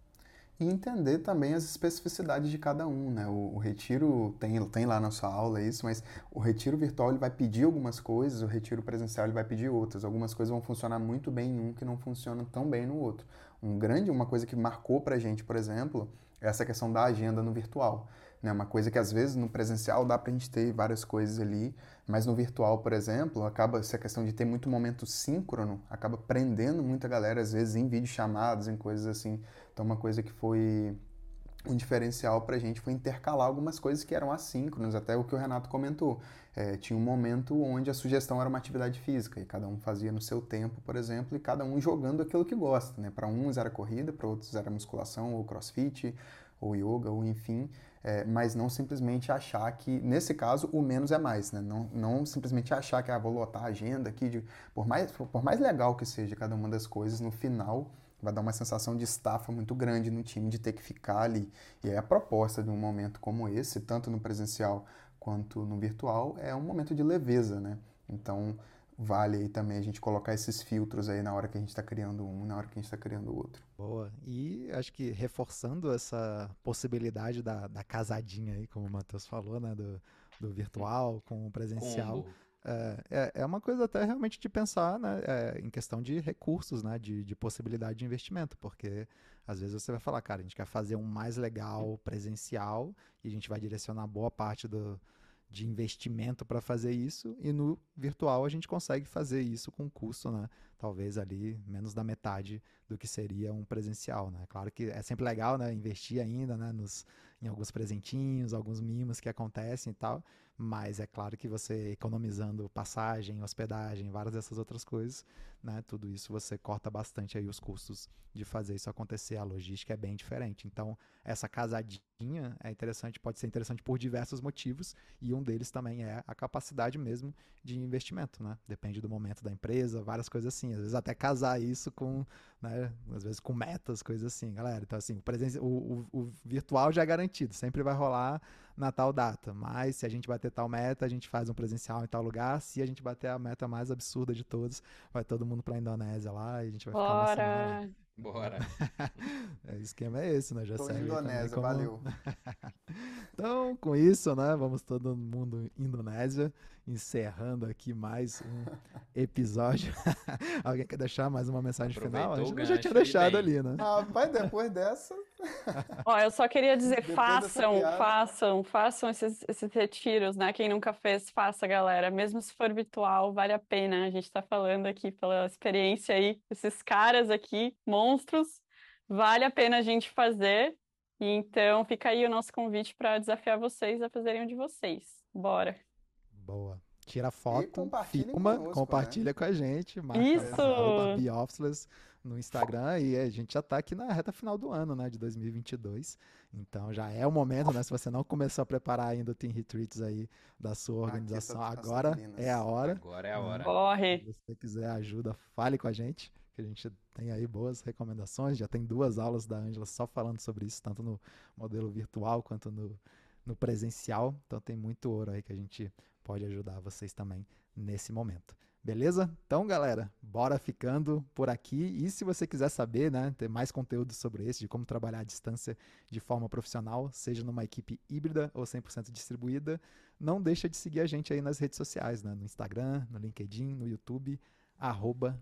e entender também as especificidades de cada um, né? O, o, retiro tem, tem lá na sua aula isso, mas o retiro virtual ele vai pedir algumas coisas, o retiro presencial ele vai pedir outras. Algumas coisas vão funcionar muito bem em um que não funcionam tão bem no outro. Um grande, uma coisa que marcou pra gente, por exemplo, é essa questão da agenda no virtual. Né? Uma coisa que às vezes no presencial dá pra gente ter várias coisas ali, mas no virtual, por exemplo, acaba essa questão de ter muito momento síncrono, acaba prendendo muita galera, às vezes em videochamadas, em coisas assim. Então, uma coisa que foi um diferencial para a gente foi intercalar algumas coisas que eram assíncronas, até o que o Renato comentou. É, tinha um momento onde a sugestão era uma atividade física, e cada um fazia no seu tempo, por exemplo, e cada um jogando aquilo que gosta. Né? Para uns era corrida, para outros era musculação ou crossfit, ou yoga, ou enfim, é, mas não simplesmente achar que, nesse caso, o menos é mais, né? Não, não simplesmente achar que, ah, vou lotar a agenda aqui, de, por, mais, por mais legal que seja cada uma das coisas, no final vai dar uma sensação de estafa muito grande no time, de ter que ficar ali. E aí a proposta de um momento como esse, tanto no presencial quanto no virtual, é um momento de leveza, né? Então, vale aí também a gente colocar esses filtros aí na hora que a gente está criando um, na hora que a gente está criando o outro. Boa. E acho que reforçando essa possibilidade da, da casadinha aí, como o Matheus falou, né? Do, do virtual com o presencial. É, é, é, uma coisa até realmente de pensar né, é, em questão de recursos, né, de, de possibilidade de investimento, porque às vezes você vai falar, cara, a gente quer fazer um mais legal presencial e a gente vai direcionar boa parte do, de investimento para fazer isso e no virtual a gente consegue fazer isso com custo, né? Talvez ali menos da metade do que seria um presencial, né? Claro que é sempre legal, né? Investir ainda, né? Nos, em alguns presentinhos, alguns mimos que acontecem e tal, mas é claro que você economizando passagem, hospedagem, várias dessas outras coisas, né? Tudo isso você corta bastante aí os custos de fazer isso acontecer. A logística é bem diferente. Então, essa casadinha é interessante, pode ser interessante por diversos motivos, e um deles também é a capacidade mesmo de investimento, né? Depende do momento da empresa, várias coisas assim. Às vezes até casar isso com, né? Às vezes com metas, coisas assim, galera. Então, assim, o, o, o virtual já é garantido, sempre vai rolar na tal data. Mas se a gente bater tal meta, a gente faz um presencial em tal lugar. Se a gente bater a meta mais absurda de todos, vai todo mundo para a Indonésia lá e a gente vai Bora. ficar uma semana. Bora. é, o esquema é esse, né? Já Tô Indonésia, como... valeu. então, com isso, né? Vamos todo mundo Indonésia, encerrando aqui mais um episódio. Alguém quer deixar mais uma mensagem Aproveitou final? A gente já tinha deixado ali, né? Rapaz, depois dessa. Ó, eu só queria dizer, façam, façam, façam esses, esses retiros, né? Quem nunca fez, faça, galera. Mesmo se for virtual, vale a pena. A gente tá falando aqui pela experiência aí, esses caras aqui, monstros, vale a pena a gente fazer. E então fica aí o nosso convite para desafiar vocês a fazerem um de vocês. Bora. Boa. Tira foto, filma, conosco, compartilha né? com a gente. Marca Isso! No Instagram e a gente já está aqui na reta final do ano, né, de 2022. Então já é o momento, né, se você não começou a preparar ainda o Team Retreats aí da sua organização, agora é a hora. Agora é a hora. Corre! Se você quiser ajuda, fale com a gente, que a gente tem aí boas recomendações, já tem duas aulas da Ângela só falando sobre isso, tanto no modelo virtual quanto no, no presencial. Então tem muito ouro aí que a gente pode ajudar vocês também nesse momento. Beleza? Então, galera, bora ficando por aqui. E se você quiser saber, né, ter mais conteúdo sobre esse, de como trabalhar à distância de forma profissional, seja numa equipe híbrida ou 100% distribuída, não deixa de seguir a gente aí nas redes sociais, né, no Instagram, no LinkedIn, no YouTube, arroba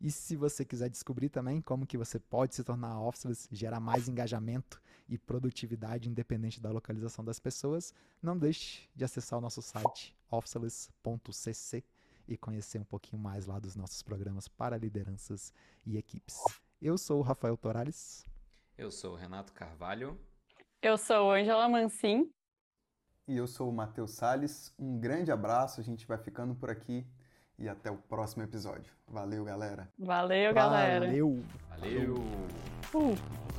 E se você quiser descobrir também como que você pode se tornar officeless, gerar mais engajamento e produtividade independente da localização das pessoas, não deixe de acessar o nosso site officeless.cc e conhecer um pouquinho mais lá dos nossos programas para lideranças e equipes. Eu sou o Rafael Torales. Eu sou o Renato Carvalho. Eu sou Angela Mancin. E eu sou o Matheus Sales. Um grande abraço, a gente vai ficando por aqui e até o próximo episódio. Valeu, galera. Valeu, galera. Valeu. Valeu. Uh.